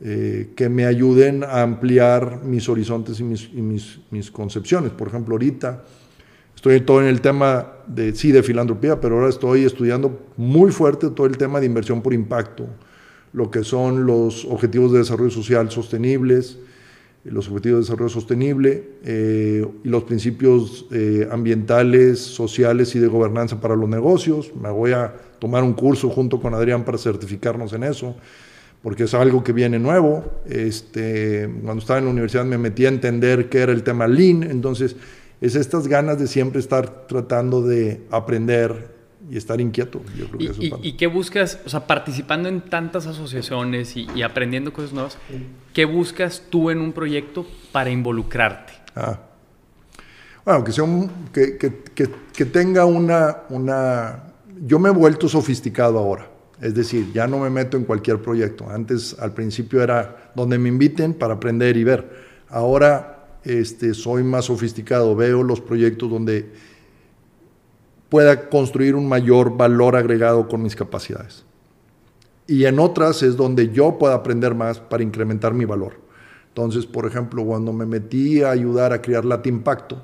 eh, que me ayuden a ampliar mis horizontes y mis, mis, mis concepciones. Por ejemplo, ahorita Estoy todo en el tema de, sí, de filantropía, pero ahora estoy estudiando muy fuerte todo el tema de inversión por impacto, lo que son los objetivos de desarrollo social sostenibles, los objetivos de desarrollo sostenible eh, y los principios eh, ambientales, sociales y de gobernanza para los negocios. Me voy a tomar un curso junto con Adrián para certificarnos en eso, porque es algo que viene nuevo. Este, cuando estaba en la universidad me metí a entender qué era el tema Lean, entonces es estas ganas de siempre estar tratando de aprender y estar inquieto. ¿Y, qué buscas, o sea, participando en tantas asociaciones y, aprendiendo cosas nuevas, qué buscas tú en un proyecto para involucrarte? Ah. Bueno, que, sea que, que, que, tenga una, una... Yo me he vuelto sofisticado ahora. Es decir, ya no me meto en cualquier proyecto. Antes, al principio, era donde me inviten para aprender y ver. Ahora este, soy más sofisticado, veo los proyectos donde pueda construir un mayor valor agregado con mis capacidades. Y en otras es donde yo pueda aprender más para incrementar mi valor. Entonces, por ejemplo, cuando me metí a ayudar a crear Impacto,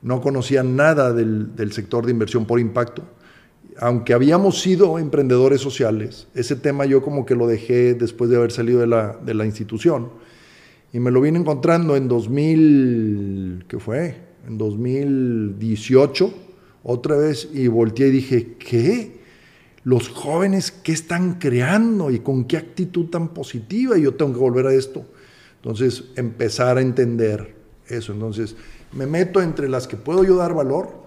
no conocía nada del, sector de inversión por impacto. Aunque habíamos sido emprendedores sociales, ese tema yo como que lo dejé después de haber salido de la institución y me lo vine encontrando en 2000, ¿qué fue? En 2018, otra vez, y volteé y dije, ¿qué? Los jóvenes, ¿qué están creando y con qué actitud tan positiva? Y yo tengo que volver a esto. Entonces, empezar a entender eso. Entonces, me meto entre las que puedo yo dar valor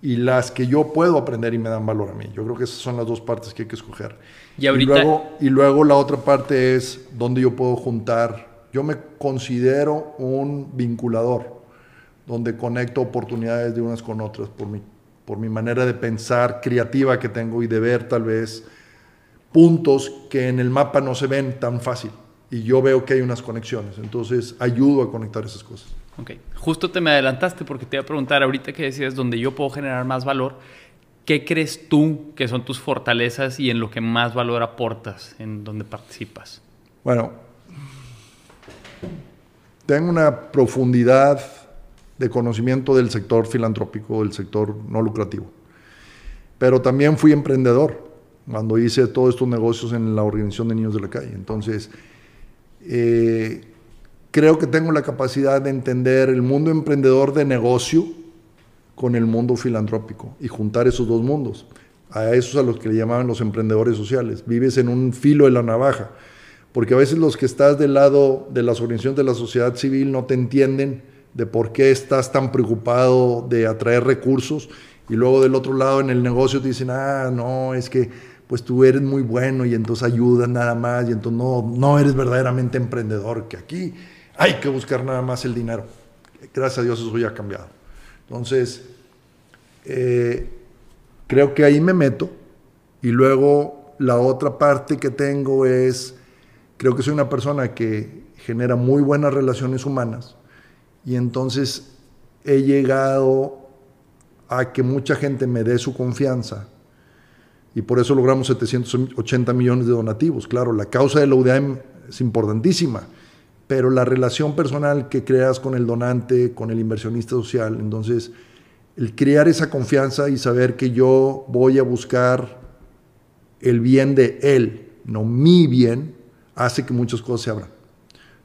y las que yo puedo aprender y me dan valor a mí. Yo creo que esas son las dos partes que hay que escoger. Y, ahorita... y, luego, y luego la otra parte es donde yo puedo juntar yo me considero un vinculador, donde conecto oportunidades de unas con otras por mi, por mi manera de pensar creativa que tengo y de ver tal vez puntos que en el mapa no se ven tan fácil. Y yo veo que hay unas conexiones, entonces ayudo a conectar esas cosas. Ok, justo te me adelantaste porque te iba a preguntar ahorita que decías donde yo puedo generar más valor, ¿qué crees tú que son tus fortalezas y en lo que más valor aportas en donde participas? Bueno, tengo una profundidad de conocimiento del sector filantrópico, del sector no lucrativo. Pero también fui emprendedor cuando hice todos estos negocios en la Organización de Niños de la Calle. Entonces, eh, creo que tengo la capacidad de entender el mundo emprendedor de negocio con el mundo filantrópico y juntar esos dos mundos. A esos a los que le llamaban los emprendedores sociales. Vives en un filo de la navaja, porque a veces los que estás del lado de las organizaciones de la sociedad civil no te entienden de por qué estás tan preocupado de atraer recursos y luego del otro lado en el negocio te dicen, ah, no, es que pues tú eres muy bueno y entonces ayudas nada más y entonces no, no eres verdaderamente emprendedor, que aquí hay que buscar nada más el dinero. Gracias a Dios eso ya ha cambiado. Entonces, eh, creo que ahí me meto y luego la otra parte que tengo es, creo que soy una persona que genera muy buenas relaciones humanas y entonces he llegado a que mucha gente me dé su confianza y por eso logramos 780 millones de donativos. Claro, la causa de la UDM es importantísima, pero la relación personal que creas con el donante, con el inversionista social, entonces el crear esa confianza y saber que yo voy a buscar el bien de él, no mi bien, hace que muchas cosas se abran.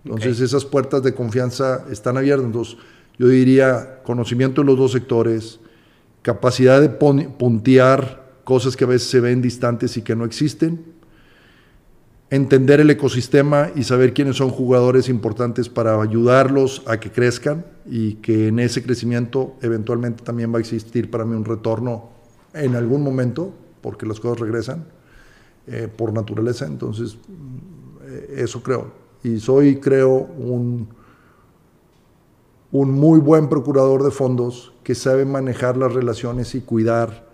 Entonces esas puertas de confianza están abiertas. Entonces yo diría conocimiento de los dos sectores, capacidad de puntear cosas que a veces se ven distantes y que no existen, entender el ecosistema y saber quiénes son jugadores importantes para ayudarlos a que crezcan y que en ese crecimiento eventualmente también va a existir para mí un retorno en algún momento, porque las cosas regresan eh, por naturaleza, entonces eso creo. Y soy, creo, un, un muy buen procurador de fondos que sabe manejar las relaciones y cuidar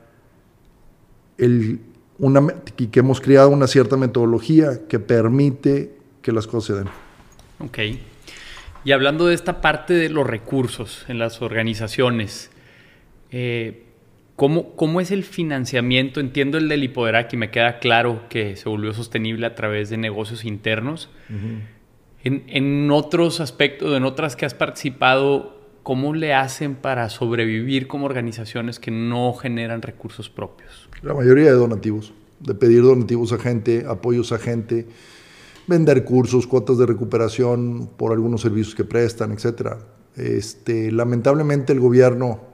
el, una, que hemos creado una cierta metodología que permite que las cosas se den. Ok. Y hablando de esta parte de los recursos en las organizaciones, eh, ¿cómo, es el financiamiento? Entiendo el del Hipoderac y me queda claro que se volvió sostenible a través de negocios internos. en, en, otros aspectos, en otras que has participado, ¿cómo le hacen para sobrevivir como organizaciones que no generan recursos propios? La mayoría de donativos, de pedir donativos a gente, apoyos a gente, vender cursos, cuotas de recuperación por algunos servicios que prestan, etc. Este, lamentablemente el gobierno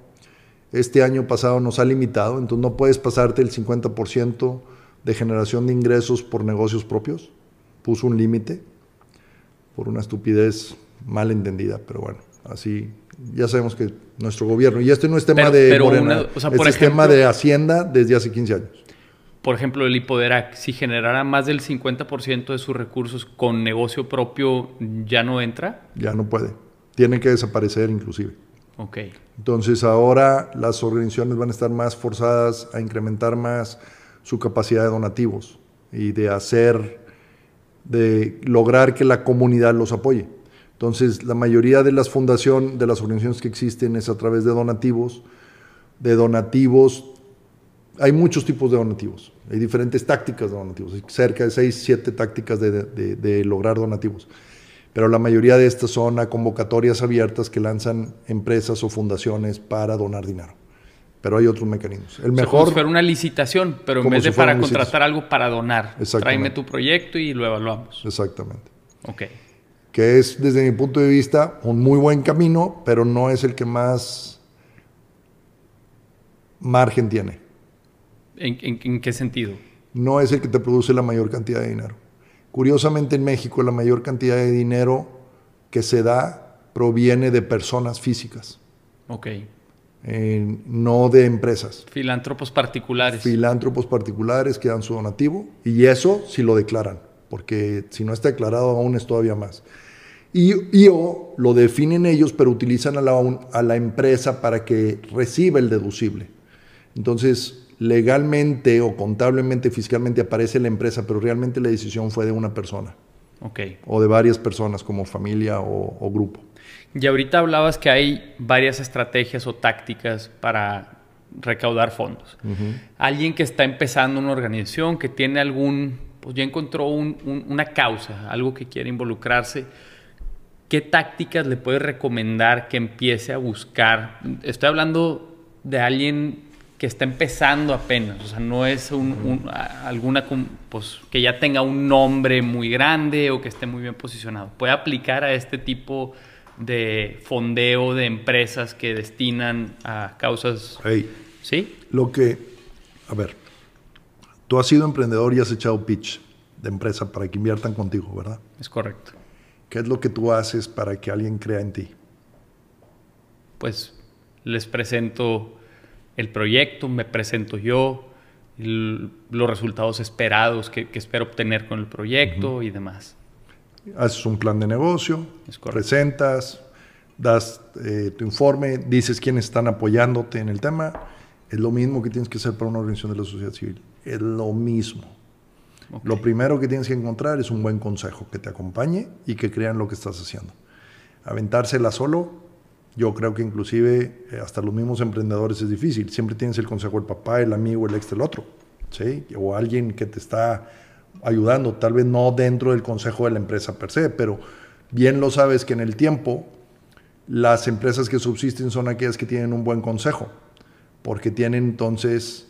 este año pasado nos ha limitado, entonces no puedes pasarte el 50% de generación de ingresos por negocios propios. Puso un límite por una estupidez mal entendida, pero bueno, así ya sabemos que nuestro gobierno, y este no es tema de Morena, este es tema de Hacienda desde hace 15 años. Por ejemplo, el Hipoderac, si generara más del 50% de sus recursos con negocio propio, ¿ya no entra? Ya no puede. Tiene que desaparecer inclusive. Ok. Entonces ahora las organizaciones van a estar más forzadas a incrementar más su capacidad de donativos y de hacer, de lograr que la comunidad los apoye. Entonces, la mayoría de las fundaciones, de las organizaciones que existen es a través de donativos. De donativos, hay muchos tipos de donativos, hay diferentes tácticas de donativos, cerca de 6, 7 tácticas de, lograr donativos. Pero la mayoría de estas son a convocatorias abiertas que lanzan empresas o fundaciones para donar dinero. Pero hay otros mecanismos. El mejor. como si fuera una licitación, pero en vez de para contratar algo, para donar. Tráeme tu proyecto y lo evaluamos. Exactamente. Ok que es desde mi punto de vista un muy buen camino, pero no es el que más margen tiene. ¿En, qué sentido? No es el que te produce la mayor cantidad de dinero. Curiosamente en México la mayor cantidad de dinero que se da proviene de personas físicas. Ok. no de empresas. Filántropos particulares. Filántropos particulares que dan su donativo y eso sí lo declaran, porque si no está declarado aún es todavía más. Y, o lo definen ellos, pero utilizan a la, a la empresa para que reciba el deducible. Entonces, legalmente o contablemente, fiscalmente aparece la empresa, pero realmente la decisión fue de una persona. Okay. O de varias personas como familia o, grupo. Y ahorita hablabas que hay varias estrategias o tácticas para recaudar fondos. Alguien que está empezando una organización, que tiene algún, pues ya encontró una causa, algo que quiere involucrarse ¿qué tácticas le puedes recomendar que empiece a buscar? Estoy hablando de alguien que está empezando apenas, o sea, no es alguna pues, que ya tenga un nombre muy grande o que esté muy bien posicionado. Puede aplicar a este tipo de fondeo de empresas que destinan a causas. ¿Sí? Lo que, a ver, tú has sido emprendedor y has echado pitch de empresa para que inviertan contigo, ¿verdad? Es correcto. ¿Qué es lo que tú haces para que alguien crea en ti? Pues les presento el proyecto, me presento yo, los resultados esperados que, espero obtener con el proyecto y demás. Haces un plan de negocio, presentas, das eh, tu informe, dices quiénes están apoyándote en el tema. Es lo mismo que tienes que hacer para una organización de la sociedad civil. Es lo mismo. Lo primero que tienes que encontrar es un buen consejo que te acompañe y que crean lo que estás haciendo. Aventársela solo, yo creo que inclusive eh, hasta los mismos emprendedores es difícil. Siempre tienes el consejo del papá, el amigo, el ex del otro, ¿sí? O alguien que te está ayudando, tal vez no dentro del consejo de la empresa per se, pero bien lo sabes que en el tiempo las empresas que subsisten son aquellas que tienen un buen consejo, porque tienen entonces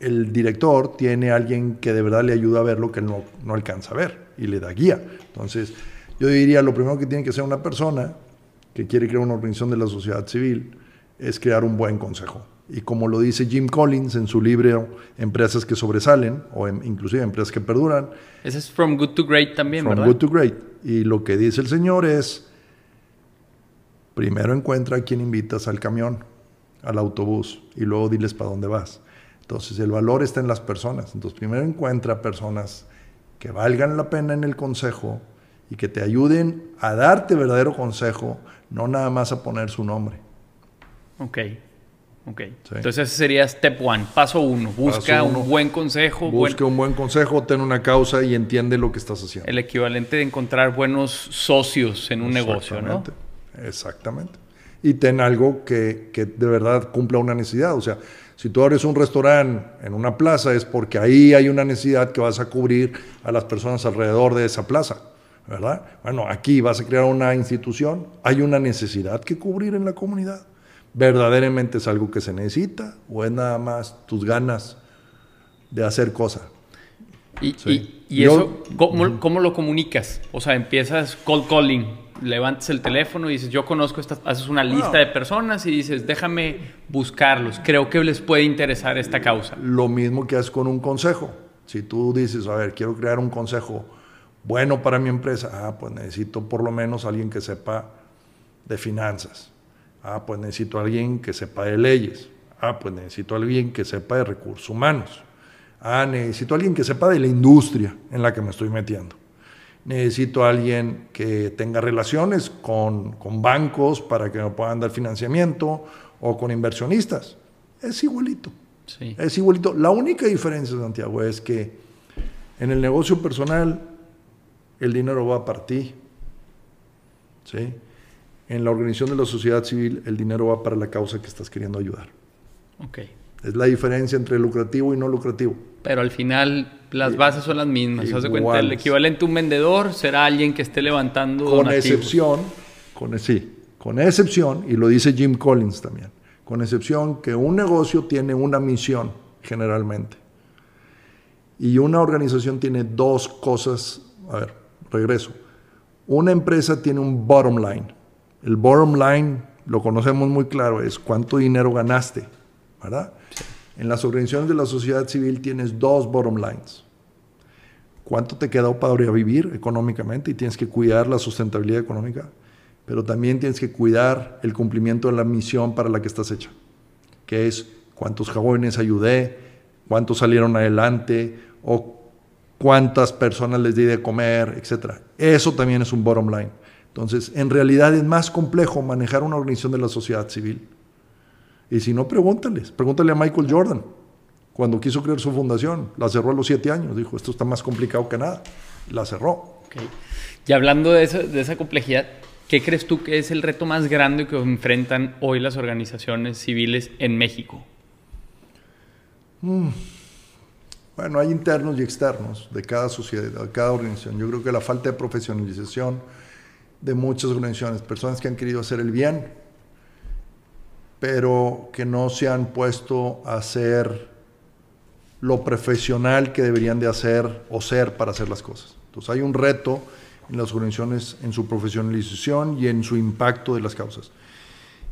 el director tiene alguien que de verdad le ayuda a ver lo que no, no alcanza a ver y le da guía. Entonces, yo diría, lo primero que tiene que ser una persona que quiere crear una organización de la sociedad civil es crear un buen consejo. Y como lo dice Jim Collins en su libro Empresas que sobresalen, o inclusive Empresas que perduran. Ese es From Good to Great también, from Good to Great. Y lo que dice el señor es, primero encuentra a quien invitas al camión, al autobús, y luego diles para dónde vas. Entonces el valor está en las personas. Entonces primero encuentra personas que valgan la pena en el consejo y que te ayuden a darte verdadero consejo, no nada más a poner su nombre. Ok. Ok. Entonces ese sería step one, paso uno. Busca un buen consejo. Busca un buen consejo, ten una causa y entiende lo que estás haciendo. El equivalente de encontrar buenos socios en un negocio, ¿no? Exactamente. Y ten algo que, que de verdad cumpla una necesidad. O sea, si tú abres un restaurante en una plaza es porque ahí hay una necesidad que vas a cubrir a las personas alrededor de esa plaza. ¿Verdad? Bueno, aquí vas a crear una institución, hay una necesidad que cubrir en la comunidad. ¿Verdaderamente es algo que se necesita o es nada más tus ganas de hacer cosas? ¿Y, eso ¿cómo, lo comunicas? O sea, empiezas cold calling, levantas el teléfono y dices, yo conozco estas, haces una lista de personas y dices, déjame buscarlos, creo que les puede interesar esta causa. Lo mismo que haces con un consejo. Si tú dices, a ver, quiero crear un consejo bueno para mi empresa, ah, pues necesito por lo menos alguien que sepa de finanzas. Ah, pues necesito alguien que sepa de leyes. Ah, pues necesito alguien que sepa de recursos humanos. Ah, necesito alguien que sepa de la industria en la que me estoy metiendo. Necesito alguien que tenga relaciones con, con bancos para que me puedan dar financiamiento o con inversionistas. Es igualito. Sí. Es igualito. La única diferencia, Santiago, es que en el negocio personal el dinero va para ti. ¿sí? En la organización de la sociedad civil, el dinero va para la causa que estás queriendo ayudar. Ok. Es la diferencia entre lucrativo y no lucrativo. Pero al final las bases son las mismas. ¿Se cuenta? El equivalente a un vendedor será alguien que esté levantando Con excepción, con, sí, con excepción, y lo dice Jim Collins también, con excepción que un negocio tiene una misión generalmente. Y una organización tiene dos cosas, a ver, regreso. Una empresa tiene un bottom line. El bottom line, lo conocemos muy claro, es cuánto dinero ganaste, ¿verdad? En las organizaciones de la sociedad civil tienes dos bottom lines. ¿Cuánto te quedó para vivir económicamente? Y tienes que cuidar la sustentabilidad económica, pero también tienes que cuidar el cumplimiento de la misión para la que estás hecha, que es cuántos jóvenes ayudé, cuántos salieron adelante, o cuántas personas les di de comer, etcétera. Eso también es un bottom line. Entonces, en realidad es más complejo manejar una organización de la sociedad civil. Y si no, pregúntales. Pregúntale a Michael Jordan. Cuando quiso crear su fundación, la cerró a los siete años. Dijo, esto está más complicado que nada. La cerró. Y hablando de, de esa complejidad, ¿qué crees tú que es el reto más grande que enfrentan hoy las organizaciones civiles en México? Mm. Bueno, hay internos y externos de cada sociedad, de cada organización. Yo creo que la falta de profesionalización de muchas organizaciones, personas que han querido hacer el bien, pero que no se han puesto a hacer lo profesional que deberían de hacer o ser para hacer las cosas. Entonces hay un reto en las organizaciones, en su profesionalización y en su impacto de las causas.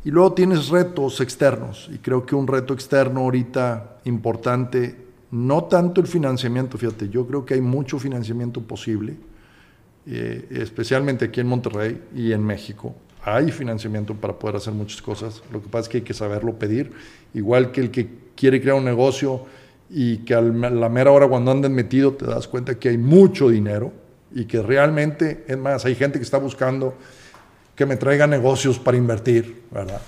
Y luego tienes retos externos, y creo que un reto externo ahorita importante, no tanto el financiamiento, fíjate, yo creo que hay mucho financiamiento posible, eh, especialmente aquí en Monterrey y en México. Hay financiamiento para poder hacer muchas cosas, lo que pasa es que hay que saberlo pedir, igual que el que quiere crear un negocio y que a la mera hora cuando andan metido te das cuenta que hay mucho dinero y que realmente, es más, hay gente que está buscando que me traiga negocios para invertir, ¿verdad?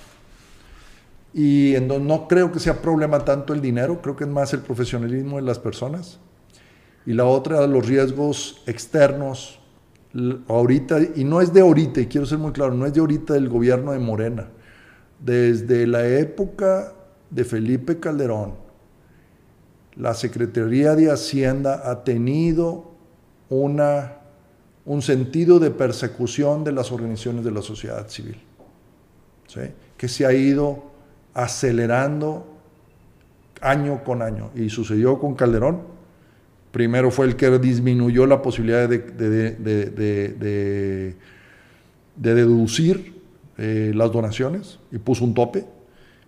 Y en no creo que sea problema tanto el dinero, creo que es más el profesionalismo de las personas. Y la otra, los riesgos externos, ahorita, y no es de ahorita, y quiero ser muy claro, no es de ahorita del gobierno de Morena. Desde la época de Felipe Calderón, la Secretaría de Hacienda ha tenido una, un sentido de persecución de las organizaciones de la sociedad civil, que se ha ido acelerando año con año. Y sucedió con Calderón. Primero fue el que disminuyó la posibilidad de, de, deducir eh, las donaciones y puso un tope.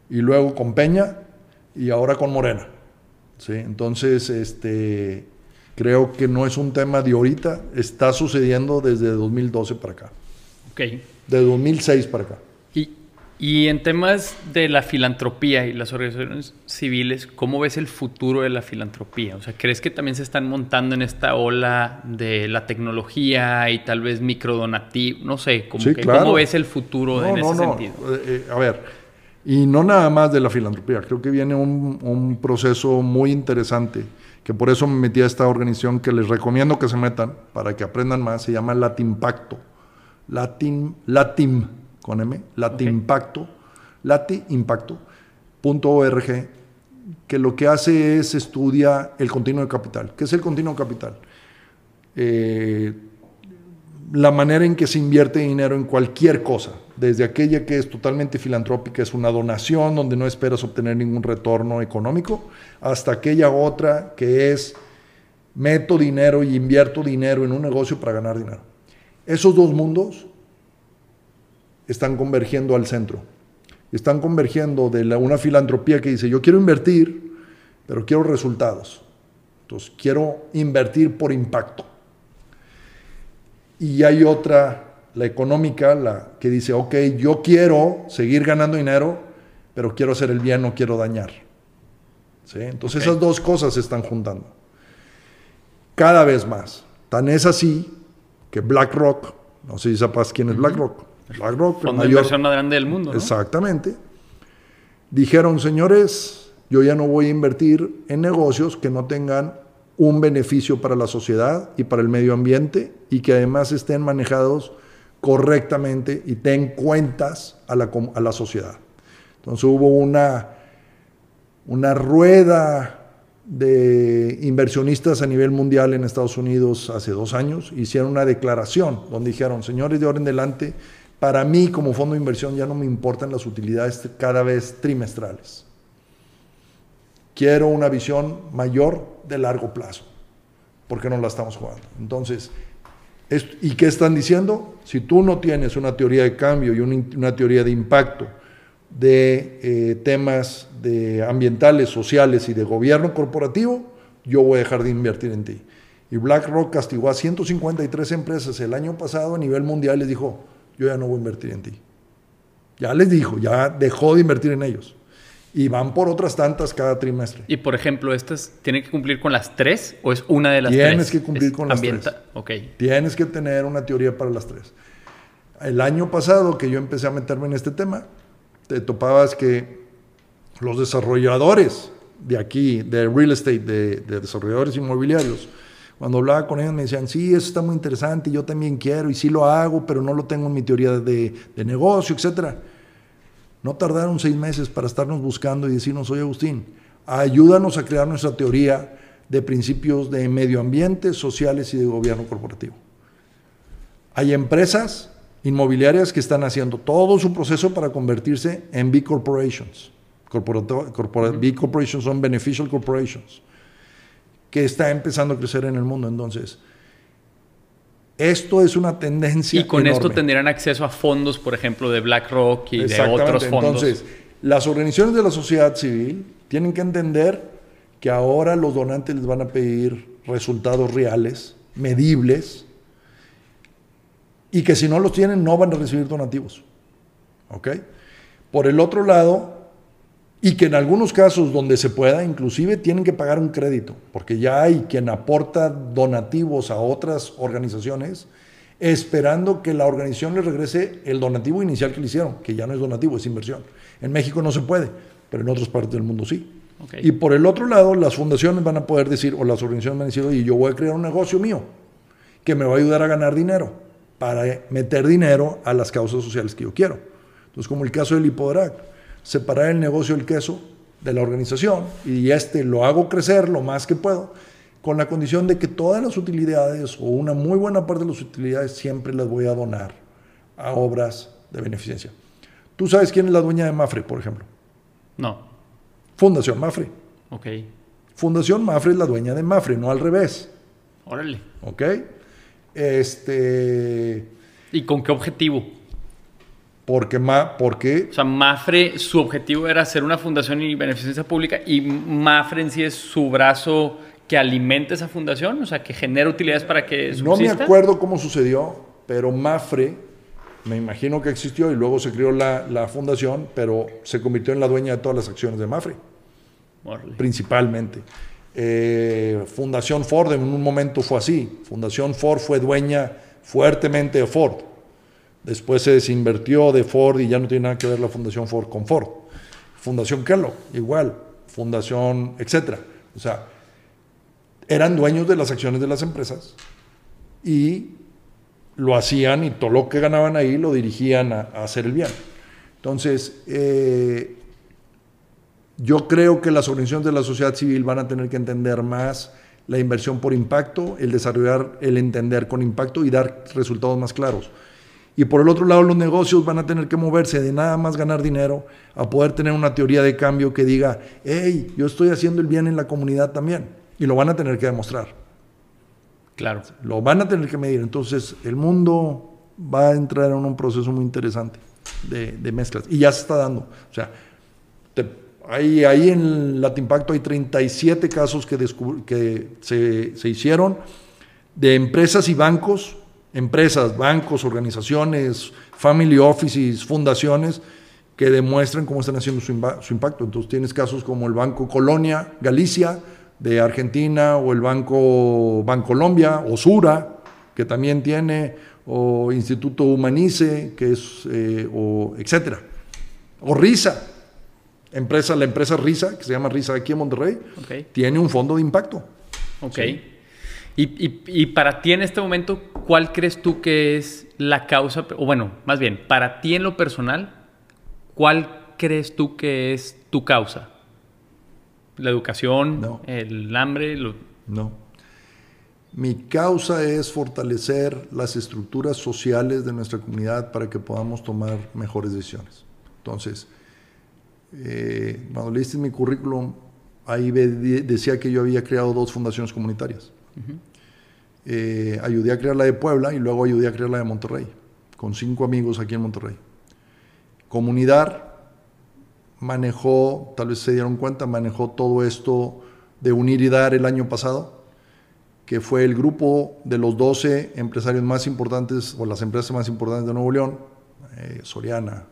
Y luego con Peña y ahora con Morena. ¿sí? Entonces, este, creo que no es un tema de ahorita, está sucediendo desde 2012 para acá. Ok. De 2006 para acá. Y, en temas de la filantropía y las organizaciones civiles, ¿cómo ves el futuro de la filantropía? O sea, ¿crees que también se están montando en esta ola de la tecnología y tal vez microdonativo? No sé, ¿cómo ves el futuro en ese sentido? Eh, eh, a ver, y no nada más de la filantropía, creo que viene un, proceso muy interesante, que por eso me metí a esta organización que les recomiendo que se metan para que aprendan más, se llama Latimpacto. Latin, Latim, con M, Latimpacto, latiimpacto.org, que lo que hace es estudia el continuo de capital. ¿Qué es el continuo de capital? Eh, la manera en que se invierte dinero en cualquier cosa, desde aquella que es totalmente filantrópica, es una donación donde no esperas obtener ningún retorno económico, hasta aquella otra que es meto dinero y invierto dinero en un negocio para ganar dinero. Esos dos mundos están convergiendo al centro. Están convergiendo de una filantropía que dice, yo quiero invertir, pero quiero resultados. Entonces, quiero invertir por impacto y hay otra, la económica, la que dice, ok, yo quiero seguir ganando dinero, pero quiero hacer el bien, no quiero dañar. ¿Sí? Entonces esas dos cosas se están juntando. Cada vez más. Tan es así que BlackRock, no sé si sepas quién es BlackRock. BlackRock, el mayor, inversión más grande del mundo. Exactamente. Dijeron, señores, yo ya no voy a invertir en negocios que no tengan un beneficio para la sociedad y para el medio ambiente y que además estén manejados correctamente y den cuentas a la, a la sociedad. Entonces hubo una, una rueda de inversionistas a nivel mundial en Estados Unidos hace dos años, hicieron una declaración donde dijeron, señores de ahora en adelante, para mí como fondo de inversión ya no me importan las utilidades cada vez trimestrales. Quiero una visión mayor de largo plazo, porque no la estamos jugando. Entonces, ¿y qué están diciendo? Si tú no tienes una teoría de cambio y una, teoría de impacto de eh, temas de ambientales, sociales y de gobierno corporativo, yo voy a dejar de invertir en ti. Y BlackRock castigó a 153 empresas el año pasado a nivel mundial y les dijo, yo ya no voy a invertir en ti. Ya les dijo, ya dejó de invertir en ellos y van por otras tantas cada trimestre. Y por ejemplo, ¿estas tienen que cumplir con las tres o es una de las tres? Tienes que cumplir con las tres. Tienes que tener una teoría para las tres. El año pasado que yo empecé a meterme en este tema, te topabas que los desarrolladores de aquí, de real estate, de, desarrolladores inmobiliarios, cuando hablaba con ellos me decían, sí, eso está muy interesante, yo también quiero y sí lo hago, pero no lo tengo en mi teoría de, de negocio, etcétera. No tardaron seis meses para estarnos buscando y decirnos, oye Agustín, ayúdanos a crear nuestra teoría de principios de medio ambiente, sociales y de gobierno corporativo. Hay empresas inmobiliarias que están haciendo todo su proceso para convertirse en B Corporations. B Corporations son beneficial corporations, que está empezando a crecer en el mundo. Entonces, Esto es una tendencia. Y con esto tendrán acceso a fondos, por ejemplo, de BlackRock y de otros fondos. Entonces, las organizaciones de la sociedad civil tienen que entender que ahora los donantes les van a pedir resultados reales, medibles, y que si no los tienen no van a recibir donativos. ¿Ok? Por el otro lado, y que en algunos casos donde se pueda, inclusive tienen que pagar un crédito, porque ya hay quien aporta donativos a otras organizaciones esperando que la organización le regrese el donativo inicial que le hicieron, que ya no es donativo, es inversión. En México no se puede, pero en otras partes del mundo sí. Y por el otro lado, las fundaciones van a poder decir, o las organizaciones van a decir, oye, yo voy a crear un negocio mío que me va a ayudar a ganar dinero, para meter dinero a las causas sociales que yo quiero. Entonces, como el caso del Hipodrac, separar el negocio del queso de la organización y este lo hago crecer lo más que puedo, con la condición de que todas las utilidades o una muy buena parte de las utilidades siempre las voy a donar a obras de beneficencia. ¿Tú sabes quién es la dueña de Mafre, por ejemplo? No. Fundación Mafre. Ok. Fundación Mafre es la dueña de Mafre, no al revés. Órale. Ok. Este. ¿Y con qué objetivo? Porque, ma, porque... O sea, Mafre, su objetivo era ser una fundación y beneficencia pública y Mafre en sí es su brazo que alimente esa fundación, o sea, que genera utilidades para que subsista. No me acuerdo cómo sucedió, pero Mafre, me imagino que existió y luego se creó la, la fundación, pero se convirtió en la dueña de todas las acciones de Mafre. Principalmente. Eh, Fundación Ford en un momento fue así. Fundación Ford fue dueña fuertemente de Ford. Después se desinvertió de Ford y ya no tiene nada que ver la Fundación Ford con Ford. Fundación Kellogg, igual. Fundación, etcétera. O sea, eran dueños de las acciones de las empresas y lo hacían y todo lo que ganaban ahí lo dirigían a, hacer el bien. Entonces, eh, yo creo que las organizaciones de la sociedad civil van a tener que entender más la inversión por impacto, el desarrollar, el entender con impacto y dar resultados más claros. Y por el otro lado, los negocios van a tener que moverse de nada más ganar dinero a poder tener una teoría de cambio que diga, hey, yo estoy haciendo el bien en la comunidad también. Y lo van a tener que demostrar. Claro. Lo van a tener que medir. Entonces, el mundo va a entrar en un proceso muy interesante de, mezclas. Y ya se está dando. O sea, ahí, ahí en Latimpacto hay 37 casos que, que se, se hicieron de empresas y bancos empresas, bancos, organizaciones, family offices, fundaciones que demuestran cómo están haciendo su, impacto. Entonces tienes casos como el Banco Colonia, Galicia, de Argentina, o el Banco Bancolombia, o Sura, que también tiene, o Instituto Humanice, que es, eh, o etcétera. O Risa, empresa, la empresa Risa, que se llama Risa aquí en Monterrey, tiene un fondo de impacto. Ok. Y, para ti en este momento, ¿cuál crees tú que es la causa, o bueno, más bien, para ti en lo personal, ¿cuál crees tú que es tu causa? ¿La educación? ¿El hambre? No. Mi causa es fortalecer las estructuras sociales de nuestra comunidad para que podamos tomar mejores decisiones. Entonces, eh, cuando leíste mi currículum, ahí decía que yo había creado dos fundaciones comunitarias. Eh, ayudé a crear la de Puebla y luego ayudé a crear la de Monterrey, con cinco amigos aquí en Monterrey. Comunidad manejó, tal vez se dieron cuenta, manejó todo esto de unir y dar el año pasado, que fue el grupo de los 12 empresarios más importantes o las empresas más importantes de Nuevo León, eh, Soriana,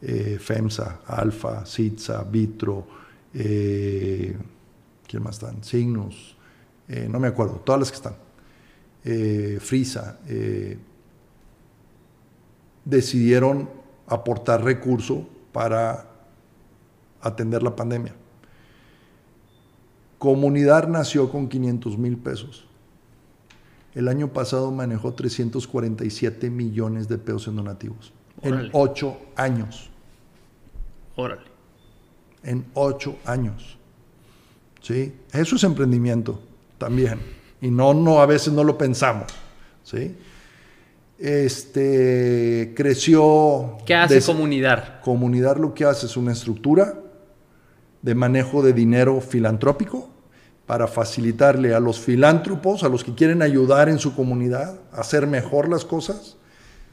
eh, FEMSA, Alfa, Sitza, Vitro, ¿quién más están? Signos, no me acuerdo, todas las que están eh, Frisa, eh, decidieron aportar recursos para atender la pandemia. Comunidad nació con 500 mil pesos. El año pasado manejó 347 millones de pesos en donativos. En ocho años. Órale. En ocho años. ¿Sí? Eso es emprendimiento también y no, no, a veces no lo pensamos. ¿sí? Este, creció... ¿Qué hace comunidad? Comunidad lo que hace es una estructura de manejo de dinero filantrópico para facilitarle a los filántropos, a los que quieren ayudar en su comunidad a hacer mejor las cosas,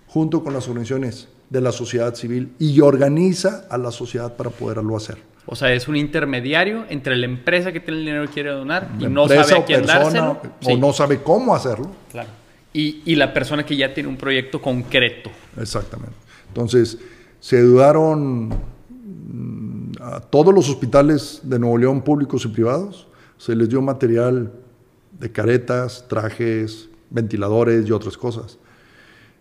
junto con las organizaciones de la sociedad civil y organiza a la sociedad para poderlo hacer. O sea, es un intermediario entre la empresa que tiene el dinero y quiere donar y no sabe a quién dárselo. O no sabe cómo hacerlo. Claro. Y, y, la persona que ya tiene un proyecto concreto. Exactamente. Entonces, se ayudaron mm, a todos los hospitales de Nuevo León, públicos y privados. Se les dio material de caretas, trajes, ventiladores y otras cosas.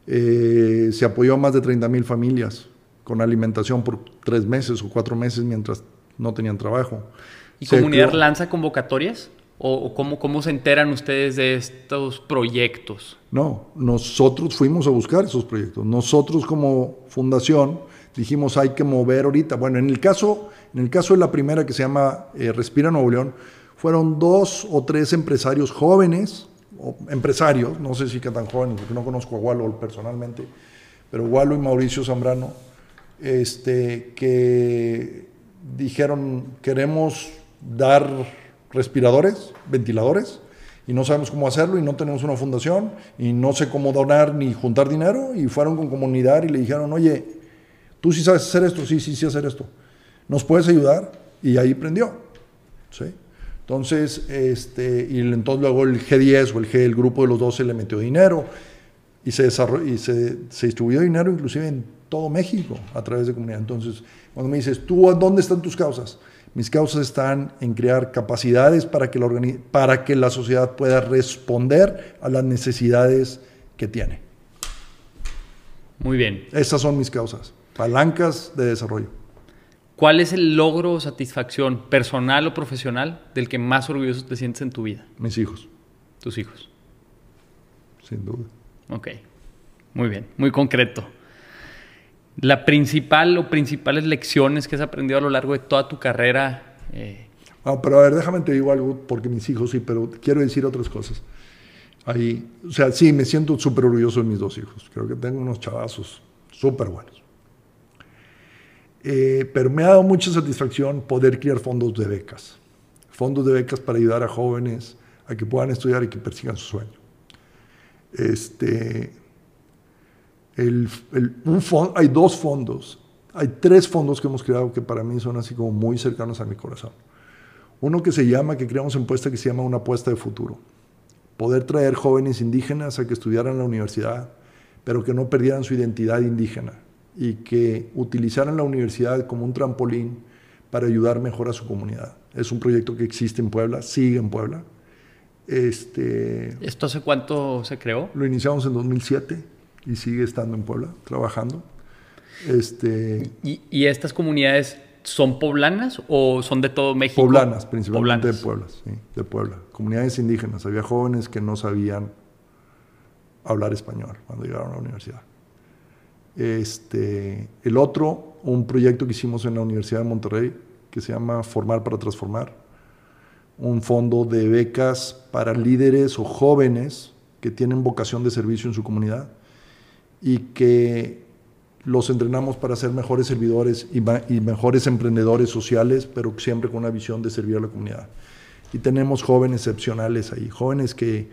Eh, se apoyó a más de 30 mil familias con alimentación por tres meses o cuatro meses mientras no tenían trabajo. ¿Y Comunidad lanza convocatorias? ¿O, cómo, cómo se enteran ustedes de estos proyectos? No, nosotros fuimos a buscar esos proyectos. Nosotros como fundación dijimos hay que mover ahorita. Bueno, en el caso, en el caso de la primera que se llama eh, Respira Nuevo León, fueron dos o tres empresarios jóvenes empresarios, no sé si que tan jóvenes, porque no conozco a Walo personalmente, pero Walo y Mauricio Zambrano, este, que dijeron, queremos dar respiradores, ventiladores, y no sabemos cómo hacerlo y no tenemos una fundación y no sé cómo donar ni juntar dinero y fueron con comunidad y le dijeron, oye, tú sí sabes hacer esto, sí, sí, sí hacer esto, ¿nos puedes ayudar? Y ahí prendió, ¿sí? Entonces, este, y entonces luego el G10 o el G, el grupo de los 12 le metió dinero y se, desarrolló, y se, se, distribuyó dinero inclusive en todo México a través de comunidad. Entonces, cuando me dices, ¿tú dónde están tus causas? Mis causas están en crear capacidades para que la, para que la sociedad pueda responder a las necesidades que tiene. Muy bien. Esas son mis causas, palancas de desarrollo. ¿Cuál es el logro o satisfacción personal o profesional del que más orgulloso te sientes en tu vida? Mis hijos. Tus hijos. Sin duda. Ok. Muy bien, muy concreto. La principal o principales lecciones que has aprendido a lo largo de toda tu carrera. Eh... Ah, pero a ver, déjame te digo algo, porque mis hijos sí, pero quiero decir otras cosas. Ahí, o sea, sí, me siento súper orgulloso de mis dos hijos. Creo que tengo unos chavazos súper buenos. Eh, pero me ha dado mucha satisfacción poder crear fondos de becas. Fondos de becas para ayudar a jóvenes a que puedan estudiar y que persigan su sueño. Este, hay dos fondos, hay tres fondos que hemos creado que para mí son así como muy cercanos a mi corazón. Uno que se llama, que creamos en Puesta, que se llama Una apuesta de futuro. Poder traer jóvenes indígenas a que estudiaran en la universidad, pero que no perdieran su identidad indígena y que utilizaran la universidad como un trampolín para ayudar mejor a su comunidad. Es un proyecto que existe en Puebla, sigue en Puebla. Este, ¿Esto hace cuánto se creó? Lo iniciamos en 2007 y sigue estando en Puebla, trabajando. Este, ¿Y, estas comunidades son poblanas o son de todo México? Poblanas, principalmente de Puebla, sí, de Puebla. Comunidades indígenas. Había jóvenes que no sabían hablar español cuando llegaron a la universidad. Este, el otro, un proyecto que hicimos en la Universidad de Monterrey, que se llama Formar para Transformar, un fondo de becas para líderes o jóvenes que tienen vocación de servicio en su comunidad y que los entrenamos para ser mejores servidores y, mejores emprendedores sociales, pero siempre con una visión de servir a la comunidad. Y tenemos jóvenes excepcionales ahí, jóvenes que,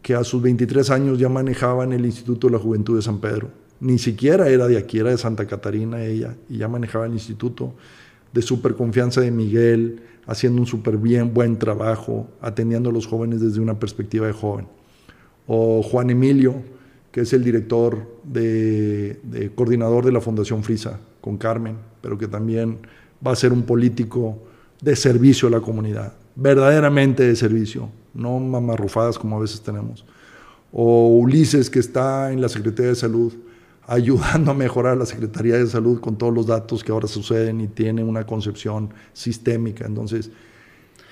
que a sus 23 años ya manejaban el Instituto de la Juventud de San Pedro ni siquiera era de aquí, era de Santa Catarina ella, y ya manejaba el instituto, de súper confianza de Miguel, haciendo un súper bien, buen trabajo, atendiendo a los jóvenes desde una perspectiva de joven. O Juan Emilio, que es el director de, coordinador de la Fundación Frisa, con Carmen, pero que también va a ser un político de servicio a la comunidad, verdaderamente de servicio, no mamarrufadas como a veces tenemos. O Ulises, que está en la Secretaría de Salud, ayudando a mejorar la Secretaría de Salud con todos los datos que ahora suceden y tiene una concepción sistémica. Entonces,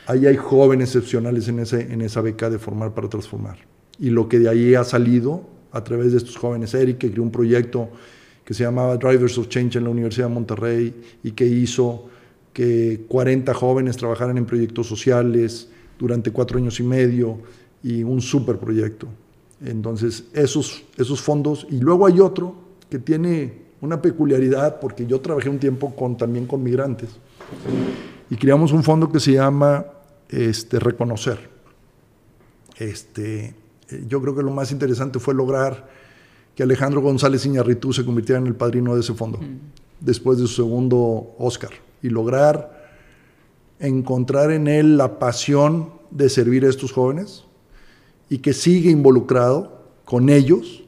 ahí hay jóvenes excepcionales en, ese, en esa beca de Formar para Transformar. Y lo que de ahí ha salido a través de estos jóvenes, Eric, que creó un proyecto que se llamaba Drivers of Change en la Universidad de Monterrey y que hizo que 40 jóvenes trabajaran en proyectos sociales durante cuatro años y medio y un super proyecto. Entonces, esos, esos fondos, y luego hay otro que tiene una peculiaridad, porque yo trabajé un tiempo con, también con migrantes, y creamos un fondo que se llama este, reconocer. Este, yo creo que lo más interesante fue lograr que Alejandro González Iñarritu se convirtiera en el padrino de ese fondo, mm. después de su segundo Oscar, y lograr encontrar en él la pasión de servir a estos jóvenes y que sigue involucrado con ellos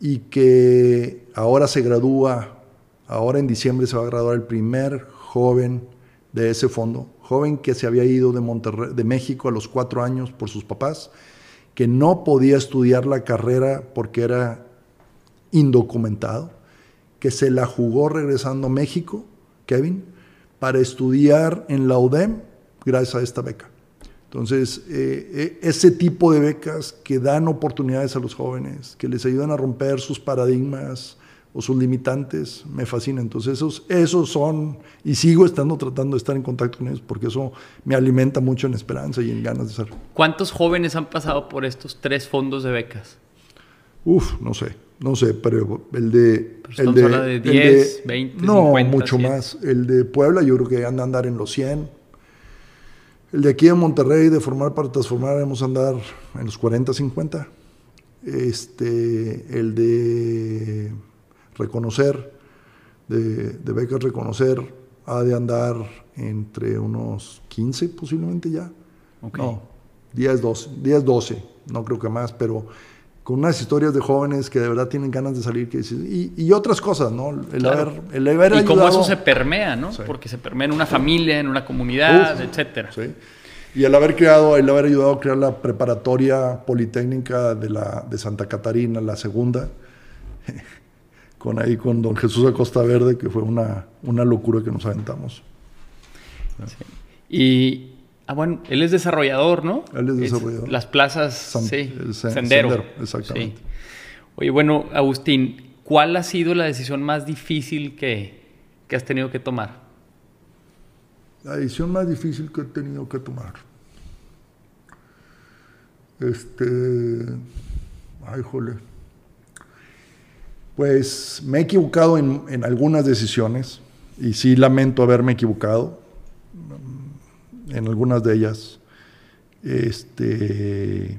y que ahora se gradúa, ahora en diciembre se va a graduar el primer joven de ese fondo, joven que se había ido de, Monterrey, de México a los cuatro años por sus papás, que no podía estudiar la carrera porque era indocumentado, que se la jugó regresando a México, Kevin, para estudiar en la UDEM gracias a esta beca. Entonces, eh, eh, ese tipo de becas que dan oportunidades a los jóvenes, que les ayudan a romper sus paradigmas o sus limitantes, me fascina. Entonces, esos, esos son, y sigo estando tratando de estar en contacto con ellos, porque eso me alimenta mucho en esperanza y en ganas de ser. ¿Cuántos jóvenes han pasado por estos tres fondos de becas? Uf, no sé, no sé, pero el de... el de, de 10, 20, No, mucho más. El de Puebla yo creo que anda a andar en los 100 el de aquí en Monterrey, de formar para transformar, debemos andar en los 40, 50. Este, el de reconocer, de, becas reconocer, ha de andar entre unos 15 posiblemente ya. No, 10, 12, 10, 12, no creo que más, pero con unas historias de jóvenes que de verdad tienen ganas de salir que y, y, otras cosas, ¿no? El haber, el haber y cómo eso se permea, ¿no? Porque se permea en una familia, en una comunidad, etcétera. Sí. Y el haber creado, el haber ayudado a crear la preparatoria politécnica de, la, de Santa Catarina, la segunda, con ahí con don Jesús Acosta Verde, que fue una, una locura que nos aventamos. Y Ah, bueno, él es desarrollador, ¿no? Él es desarrollador. las plazas, sí, sendero. exactamente. Oye, bueno, Agustín, ¿cuál ha sido la decisión más difícil que, que, has tenido que tomar? La decisión más difícil que he tenido que tomar. Este. Ay, jole. Pues me he equivocado en, en algunas decisiones y sí lamento haberme equivocado en algunas de ellas. Este,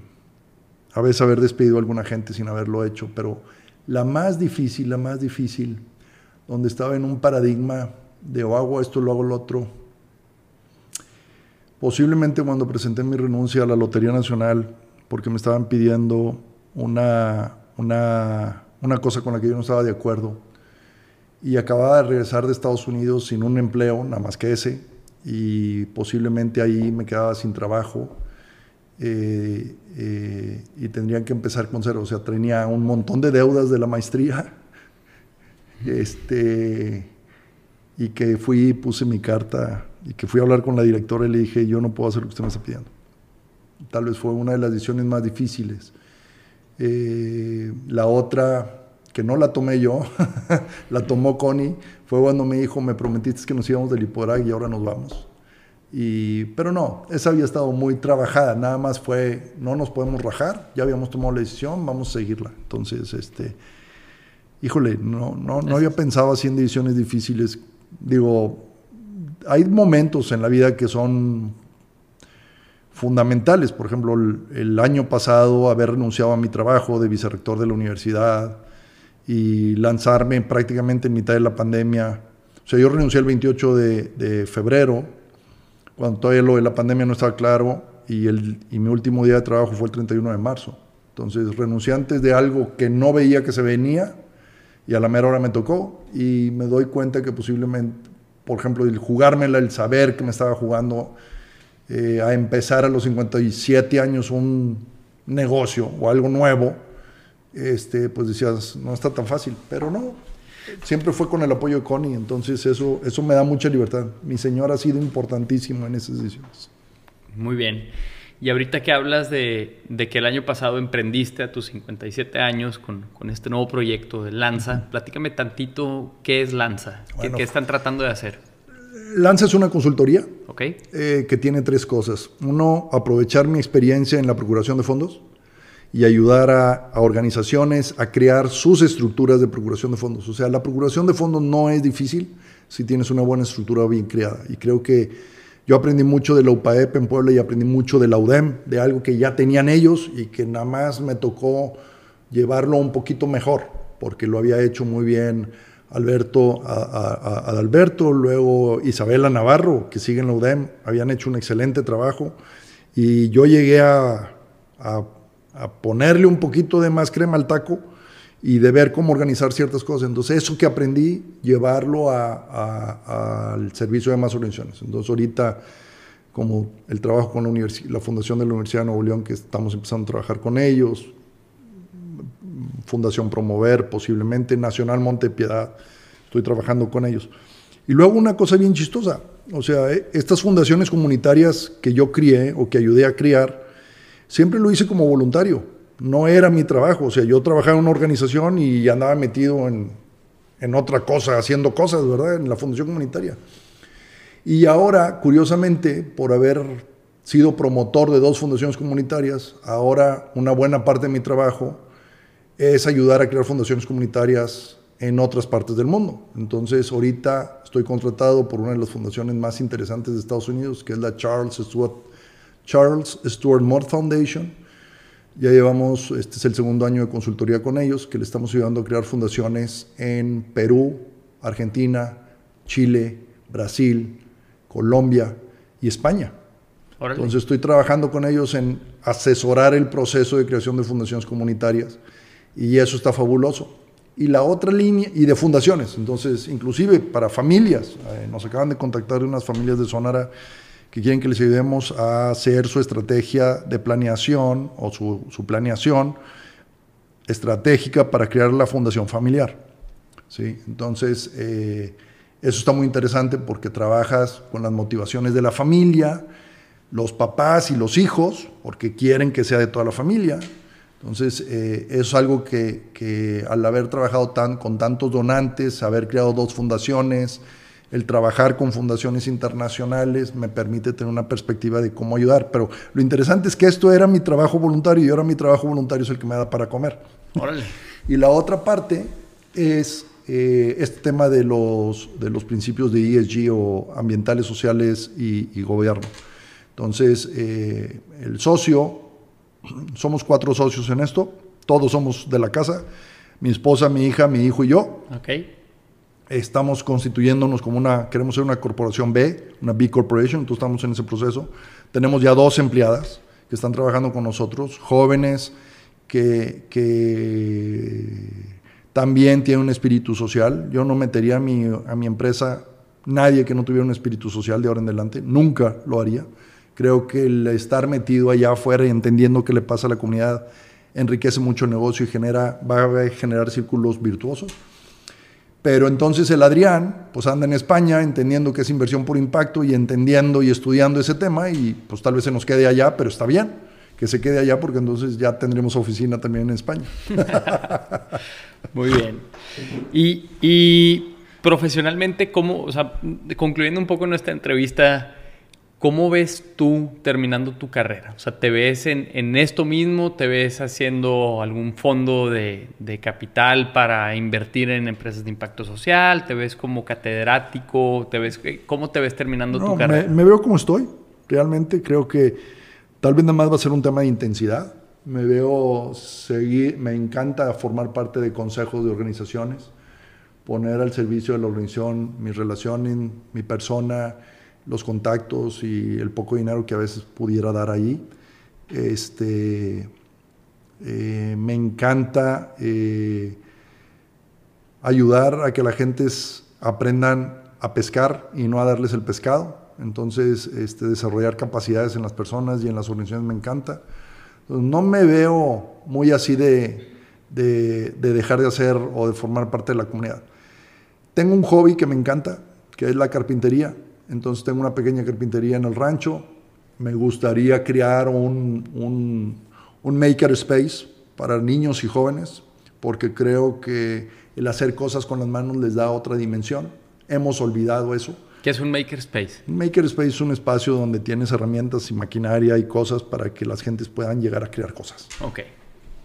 a veces haber despedido a alguna gente sin haberlo hecho, pero la más difícil, la más difícil, donde estaba en un paradigma de o hago esto, lo hago lo otro. Posiblemente cuando presenté mi renuncia a la Lotería Nacional, porque me estaban pidiendo una, una, una cosa con la que yo no estaba de acuerdo, y acababa de regresar de Estados Unidos sin un empleo, nada más que ese, y posiblemente ahí me quedaba sin trabajo eh, eh, y tendrían que empezar con cero. O sea, tenía un montón de deudas de la maestría este, y que fui, puse mi carta y que fui a hablar con la directora y le dije, yo no puedo hacer lo que usted me está pidiendo. Tal vez fue una de las decisiones más difíciles. Eh, la otra que no la tomé yo, la tomó Connie, fue cuando me dijo, me prometiste que nos íbamos del Lipodrag y ahora nos vamos. Y, pero no, esa había estado muy trabajada, nada más fue, no nos podemos rajar, ya habíamos tomado la decisión, vamos a seguirla. Entonces, este, híjole, no, no, no había pensado así en decisiones difíciles. Digo, hay momentos en la vida que son fundamentales. Por ejemplo, el, año pasado haber renunciado a mi trabajo de vicerrector de la universidad, y lanzarme prácticamente en mitad de la pandemia. O sea, yo renuncié el 28 de, febrero, cuando todavía lo de la pandemia no estaba claro, y, el, y mi último día de trabajo fue el 31 de marzo. Entonces renuncié antes de algo que no veía que se venía, y a la mera hora me tocó, y me doy cuenta que posiblemente, por ejemplo, el jugármela, el saber que me estaba jugando, eh, a empezar a los 57 años un negocio o algo nuevo, este, pues decías, no está tan fácil, pero no, siempre fue con el apoyo de Connie, entonces eso, eso me da mucha libertad. Mi señor ha sido importantísimo en esas decisiones. Muy bien. Y ahorita que hablas de, que el año pasado emprendiste a tus 57 años con, este nuevo proyecto de Lanza, platícame tantito qué es Lanza, qué, están tratando de hacer. Lanza es una consultoría okay. Eh, que tiene tres cosas. Uno, aprovechar mi experiencia en la procuración de fondos y ayudar a, organizaciones a crear sus estructuras de procuración de fondos. O sea, la procuración de fondos no es difícil si tienes una buena estructura bien creada. Y creo que Yo aprendí mucho de la UPAEP en Puebla y aprendí mucho de la UDEM, de algo que ya tenían ellos y que nada más me tocó llevarlo un poquito mejor, porque lo había hecho muy bien Alberto, a, Alberto, luego Isabela Navarro, que sigue en la UDEM, habían hecho un excelente trabajo y yo llegué a, ponerle un poquito de más crema al taco y de ver cómo organizar ciertas cosas. Entonces, eso que aprendí, llevarlo al servicio de más organizaciones. Entonces, ahorita, como el trabajo con la, la Fundación de la Universidad de Nuevo León, que estamos empezando a trabajar con ellos, Fundación Promover, posiblemente Nacional Montepiedad, estoy trabajando con ellos. Y luego una cosa bien chistosa, o sea, eh, estas fundaciones comunitarias que yo crié o que ayudé a criar, siempre lo hice como voluntario, no era mi trabajo, o sea, yo trabajaba en una organización y andaba metido en, en otra cosa, haciendo cosas, ¿verdad? En la fundación comunitaria. Y ahora, curiosamente, por haber sido promotor de dos fundaciones comunitarias, ahora una buena parte de mi trabajo es ayudar a crear fundaciones comunitarias en otras partes del mundo. Entonces, ahorita estoy contratado por una de las fundaciones más interesantes de Estados Unidos, que es la Charles Stewart, Charles Stewart Moore Foundation. Ya llevamos, este es el segundo año de consultoría con ellos, que le estamos ayudando a crear fundaciones en Perú, Argentina, Chile, Brasil, Colombia y España. Entonces estoy trabajando con ellos en asesorar el proceso de creación de fundaciones comunitarias y eso está fabuloso. Y la otra línea, y de fundaciones, entonces, inclusive para familias, eh, nos acaban de contactar unas familias de Sonara que quieren que les ayudemos a hacer su estrategia de planeación o su, su planeación estratégica para crear la fundación familiar. ¿sí? Entonces, eh, eso está muy interesante porque trabajas con las motivaciones de la familia, los papás y los hijos, porque quieren que sea de toda la familia, entonces, eh, es algo que, al haber trabajado tan, con tantos donantes, haber creado dos fundaciones, el trabajar con fundaciones internacionales me permite tener una perspectiva de cómo ayudar. Pero lo interesante es que esto era mi trabajo voluntario y ahora mi trabajo voluntario es el que me da para comer. Órale. Y la otra parte es eh, este tema de los, de los principios de ESG o ambientales, sociales y, gobierno. Entonces, eh, el socio somos cuatro socios en esto, todos somos de la casa, mi esposa, mi hija, mi hijo y yo. Okay. Estamos constituyéndonos como una, queremos ser una corporación B, una B Corporation, entonces estamos en ese proceso. Tenemos ya dos empleadas que están trabajando con nosotros, jóvenes que, que también tienen un espíritu social. Yo no metería a mi, a mi empresa nadie que no tuviera un espíritu social de ahora en adelante, nunca lo haría. Creo que el estar metido allá afuera y entendiendo qué le pasa a la comunidad enriquece mucho el negocio y genera, va a generar círculos virtuosos. Pero entonces el Adrián, pues anda en España entendiendo que es inversión por impacto y entendiendo y estudiando ese tema y pues tal vez se nos quede allá, pero está bien que se quede allá porque entonces ya tendremos oficina también en España. Muy bien. Y, y profesionalmente, ¿cómo, o sea, concluyendo un poco nuestra entrevista, ¿Cómo ves tú terminando tu carrera? O sea, ¿te ves en, esto mismo? ¿Te ves haciendo algún fondo de, capital para invertir en empresas de impacto social? ¿Te ves como catedrático? ¿Te ves, ¿Cómo te ves terminando tu carrera? Me, me veo como estoy. Realmente creo que tal vez nada más va a ser un tema de intensidad. Me veo seguir, me encanta formar parte de consejos de organizaciones, poner al servicio de la organización mi relación, mi persona, los contactos y el poco dinero que a veces pudiera dar ahí. Este, eh, me encanta eh, ayudar a que la gente aprendan a pescar y no a darles el pescado. Entonces, este, desarrollar capacidades en las personas y en las organizaciones me encanta. no me veo muy así de, de, de dejar de hacer o de formar parte de la comunidad. Tengo un hobby que me encanta, que es la carpintería entonces tengo una pequeña carpintería en el rancho. Me gustaría crear un, un, maker space para niños y jóvenes, porque creo que el hacer cosas con las manos les da otra dimensión. Hemos olvidado eso. ¿Qué es un maker space? Un maker space es un espacio donde tienes herramientas y maquinaria y cosas para que las gentes puedan llegar a crear cosas. Ok.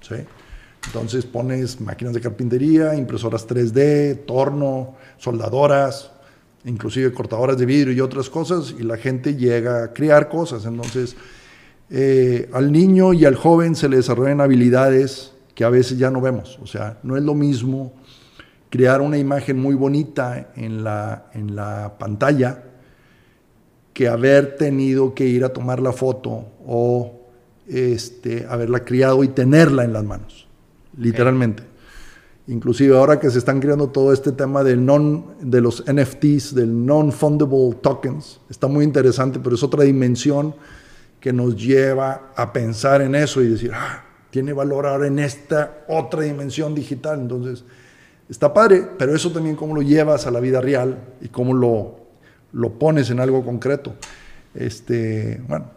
¿Sí? Entonces pones máquinas de carpintería, impresoras 3D, torno, soldadoras, inclusive cortadoras de vidrio y otras cosas, y la gente llega a crear cosas. Entonces, eh, al niño y al joven se le desarrollan habilidades que a veces ya no vemos. O sea, no es lo mismo crear una imagen muy bonita en la, en la pantalla que haber tenido que ir a tomar la foto o este, haberla criado y tenerla en las manos, literalmente. Inclusive ahora que se están creando todo este tema del non, de los NFTs, del non-fundable tokens, está muy interesante, pero es otra dimensión que nos lleva a pensar en eso y decir, ah, tiene valor ahora en esta otra dimensión digital. Entonces, está padre, pero eso también cómo lo llevas a la vida real y cómo lo, lo pones en algo concreto. Este, bueno.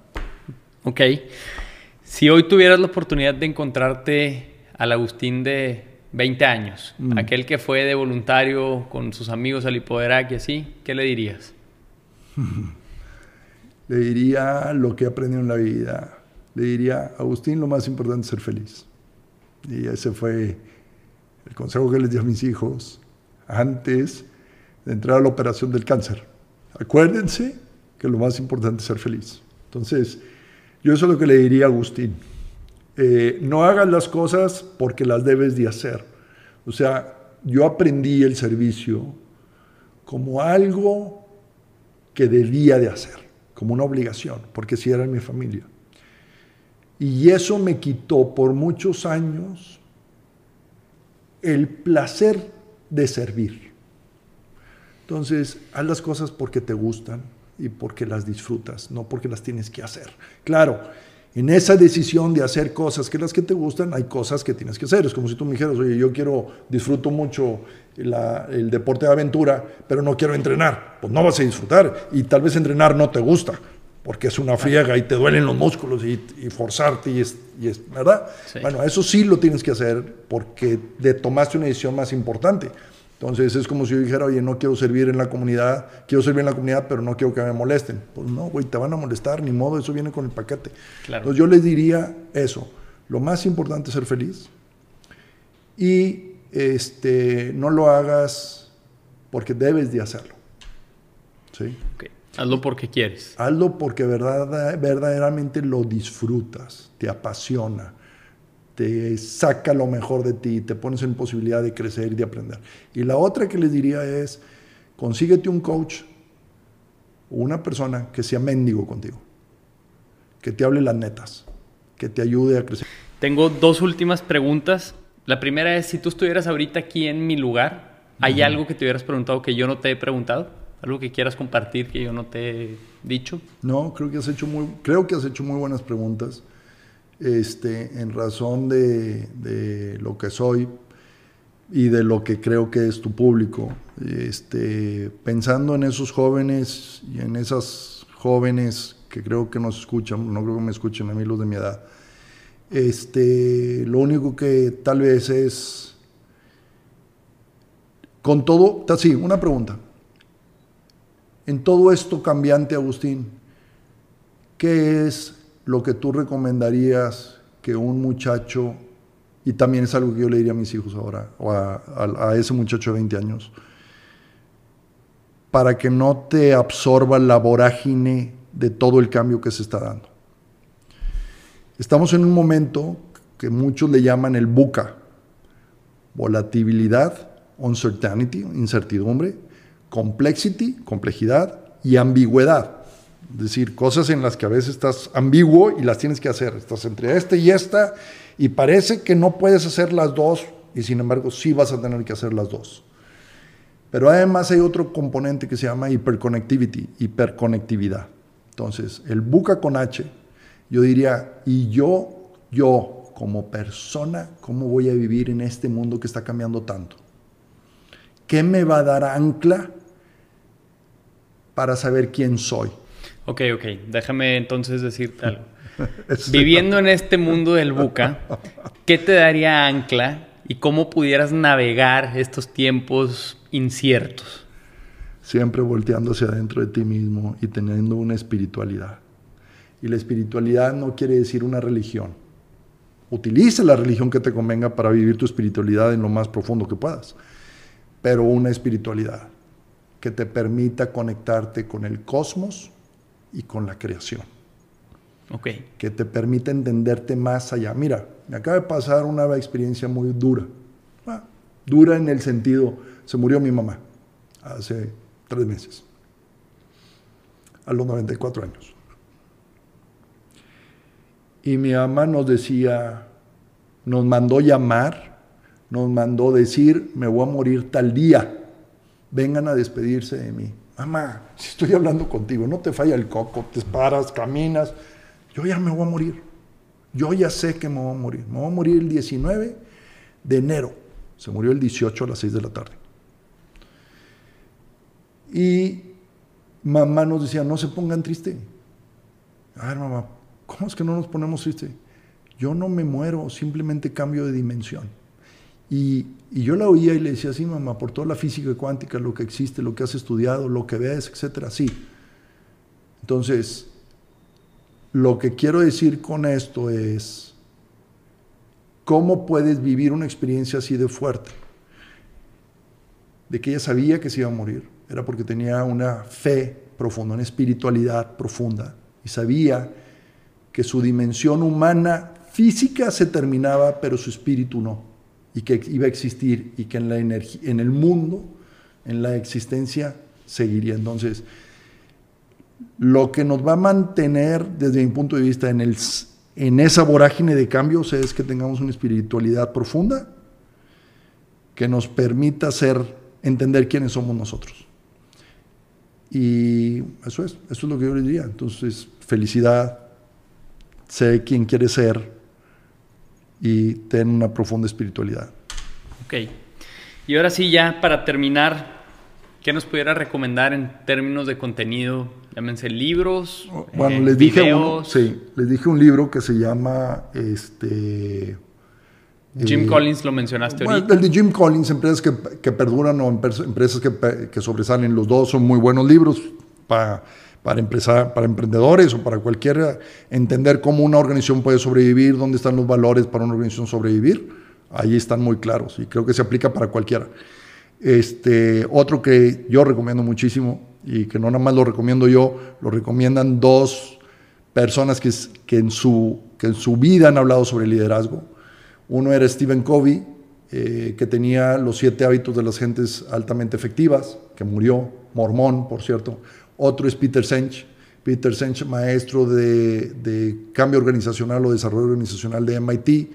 Ok. Si hoy tuvieras la oportunidad de encontrarte al Agustín de 20 años, mm. aquel que fue de voluntario con sus amigos al Hipoderac y así, ¿qué le dirías? le diría lo que he aprendido en la vida. Le diría, Agustín, lo más importante es ser feliz. Y ese fue el consejo que les di a mis hijos antes de entrar a la operación del cáncer. Acuérdense que lo más importante es ser feliz. Entonces, yo eso es lo que le diría a Agustín. Eh, no hagas las cosas porque las debes de hacer. O sea, yo aprendí el servicio como algo que debía de hacer, como una obligación, porque si era mi familia. Y eso me quitó por muchos años el placer de servir. Entonces, haz las cosas porque te gustan y porque las disfrutas, no porque las tienes que hacer. Claro, en esa decisión de hacer cosas que las que te gustan, hay cosas que tienes que hacer. Es como si tú me dijeras, oye, yo quiero, disfruto mucho el deporte de aventura, pero no quiero entrenar. Pues no vas a disfrutar y tal vez entrenar no te gusta, porque es una friega y te duelen los músculos y, forzarte y es, ¿verdad? Bueno, eso sí lo tienes que hacer porque de tomaste una decisión más importante. Entonces es como si yo dijera, oye, no quiero servir en la comunidad, quiero servir en la comunidad, pero no quiero que me molesten. Pues no, güey, te van a molestar, ni modo, eso viene con el paquete. Entonces yo les diría eso, lo más importante es ser feliz y este, no lo hagas porque debes de hacerlo. ¿Sí? Hazlo porque quieres. Hazlo porque verdad, verdaderamente lo disfrutas, te apasiona te saca lo mejor de ti, te pones en posibilidad de crecer y de aprender. Y la otra que les diría es, consíguete un coach o una persona que sea mendigo contigo, que te hable las netas, que te ayude a crecer. Tengo dos últimas preguntas. La primera es, si tú estuvieras ahorita aquí en mi lugar, ¿hay algo que te hubieras preguntado que yo no te he preguntado? ¿Algo que quieras compartir que yo no te he dicho? No, creo que has hecho muy, creo que has hecho muy buenas preguntas este, en razón de, lo que soy y de lo que creo que es tu público. Este, pensando en esos jóvenes y en esas jóvenes que creo que nos escuchan, no creo que me escuchen a mí los de mi edad, este, lo único que tal vez es, con todo, sí, una pregunta. En todo esto cambiante, Agustín, ¿qué es lo que tú recomendarías que un muchacho, y también es algo que yo le diría a mis hijos ahora, o a, ese muchacho de 20 años, para que no te absorba la vorágine de todo el cambio que se está dando. Estamos en un momento que muchos le llaman el buca, volatilidad, uncertainty, incertidumbre, complexity, complejidad y ambigüedad. Decir, cosas en las que a veces estás ambiguo y las tienes que hacer. Estás entre este y esta y parece que no puedes hacer las dos y sin embargo sí vas a tener que hacer las dos. Pero además hay otro componente que se llama hiperconnectivity, hiperconectividad. Entonces, el buca con H, yo diría, y yo, yo como persona, ¿cómo voy a vivir en este mundo que está cambiando tanto? ¿Qué me va a dar ancla para saber quién soy? Ok, ok. Déjame entonces decirte algo. Viviendo en este mundo del buca, ¿qué te daría ancla y cómo pudieras navegar estos tiempos inciertos? Siempre volteando hacia adentro de ti mismo y teniendo una espiritualidad. Y la espiritualidad no quiere decir una religión. Utiliza la religión que te convenga para vivir tu espiritualidad en lo más profundo que puedas. Pero una espiritualidad que te permita conectarte con el cosmos y con la creación. Ok. Que te permita entenderte más allá. Mira, me acaba de pasar una experiencia muy dura. Ah, dura en el sentido, se murió mi mamá hace tres meses, a los 94 años. Y mi mamá nos decía, nos mandó llamar, nos mandó decir, me voy a morir tal día, vengan a despedirse de mí. Mamá, si estoy hablando contigo, no te falla el coco, te paras, caminas, yo ya me voy a morir. Yo ya sé que me voy a morir. Me voy a morir el 19 de enero. Se murió el 18 a las 6 de la tarde. Y mamá nos decía, no se pongan triste. A ver, mamá, ¿cómo es que no nos ponemos triste? Yo no me muero, simplemente cambio de dimensión. Y, yo la oía y le decía, sí, mamá, por toda la física cuántica, lo que existe, lo que has estudiado, lo que ves, etcétera, sí. Entonces, lo que quiero decir con esto es, ¿cómo puedes vivir una experiencia así de fuerte? De que ella sabía que se iba a morir, era porque tenía una fe profunda, una espiritualidad profunda, y sabía que su dimensión humana física se terminaba, pero su espíritu no, y que iba a existir, y que en, la en el mundo, en la existencia, seguiría. Entonces, lo que nos va a mantener, desde mi punto de vista, en, el, en esa vorágine de cambios es que tengamos una espiritualidad profunda que nos permita ser, entender quiénes somos nosotros. Y eso es, eso es lo que yo les diría. Entonces, felicidad, sé quién quieres ser y ten una profunda espiritualidad. Ok. Y ahora sí, ya para terminar, ¿qué nos pudiera recomendar en términos de contenido? Llámense libros, bueno, eh, les dije videos. sí, les dije un libro que se llama este Jim eh, Collins lo mencionaste bueno, ahorita. El de Jim Collins, empresas que, que perduran o empresas que, que, sobresalen, los dos son muy buenos libros para, para, para emprendedores o para cualquiera, entender cómo una organización puede sobrevivir, dónde están los valores para una organización sobrevivir, ahí están muy claros y creo que se aplica para cualquiera. Este, otro que yo recomiendo muchísimo y que no nada más lo recomiendo yo, lo recomiendan dos personas que, que, en, su, que en su vida han hablado sobre liderazgo. Uno era Stephen Covey, eh, que tenía los siete hábitos de las gentes altamente efectivas, que murió, mormón, por cierto. Otro es Peter Senge. Peter Senge, maestro de, de cambio organizacional o desarrollo organizacional de MIT,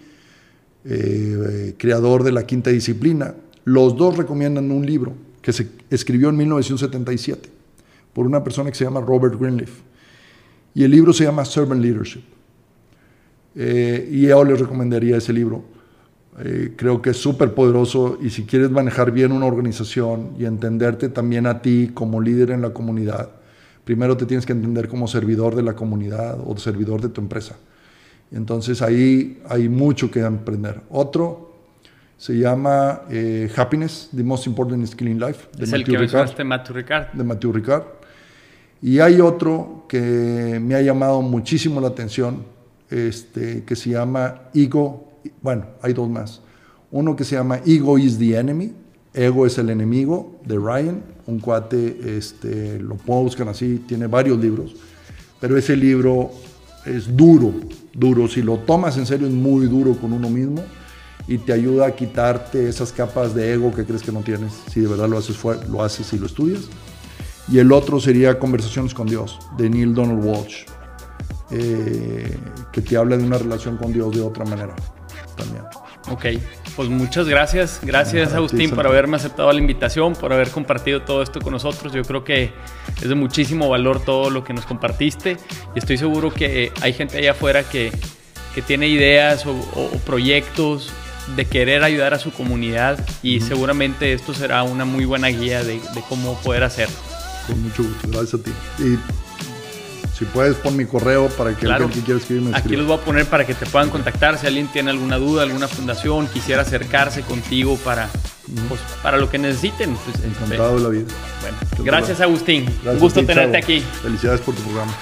eh, creador de la quinta disciplina. Los dos recomiendan un libro que se escribió en 1977 por una persona que se llama Robert Greenleaf. Y el libro se llama Servant Leadership. Eh, y yo les recomendaría ese libro. Eh, creo que es súper poderoso y si quieres manejar bien una organización y entenderte también a ti como líder en la comunidad, primero te tienes que entender como servidor de la comunidad o servidor de tu empresa. Entonces ahí hay mucho que aprender. Otro se llama eh, Happiness, The Most Important Skill in Life. De es el que mencionaste, Matthew Ricard. De Matthew Ricard. Y hay otro que me ha llamado muchísimo la atención, este, que se llama Ego, bueno, hay dos más. Uno que se llama Ego is the Enemy, Ego es el enemigo, de Ryan, un cuate, este, lo buscar así, tiene varios libros, pero ese libro es duro, duro, si lo tomas en serio es muy duro con uno mismo y te ayuda a quitarte esas capas de ego que crees que no tienes, si de verdad lo haces, lo haces y lo estudias. Y el otro sería Conversaciones con Dios, de Neil Donald Walsh, eh, que te habla de una relación con Dios de otra manera también. Ok, pues muchas gracias. Gracias, Agustín, por haberme aceptado la invitación, por haber compartido todo esto con nosotros. Yo creo que es de muchísimo valor todo lo que nos compartiste y estoy seguro que hay gente allá afuera que, que tiene ideas o, o, proyectos de querer ayudar a su comunidad y seguramente esto será una muy buena guía de, de cómo poder hacerlo. Con mucho gusto, gracias a ti. Y si puedes, pon mi correo para que claro. alguien que quiera escribirme. Aquí los voy a poner para que te puedan contactar. Si alguien tiene alguna duda, alguna fundación, quisiera acercarse contigo para, pues, para lo que necesiten. Pues, Encantado de la vida. Bueno, gracias, Agustín. Gracias Un gusto ti, tenerte chavo. aquí. Felicidades por tu programa.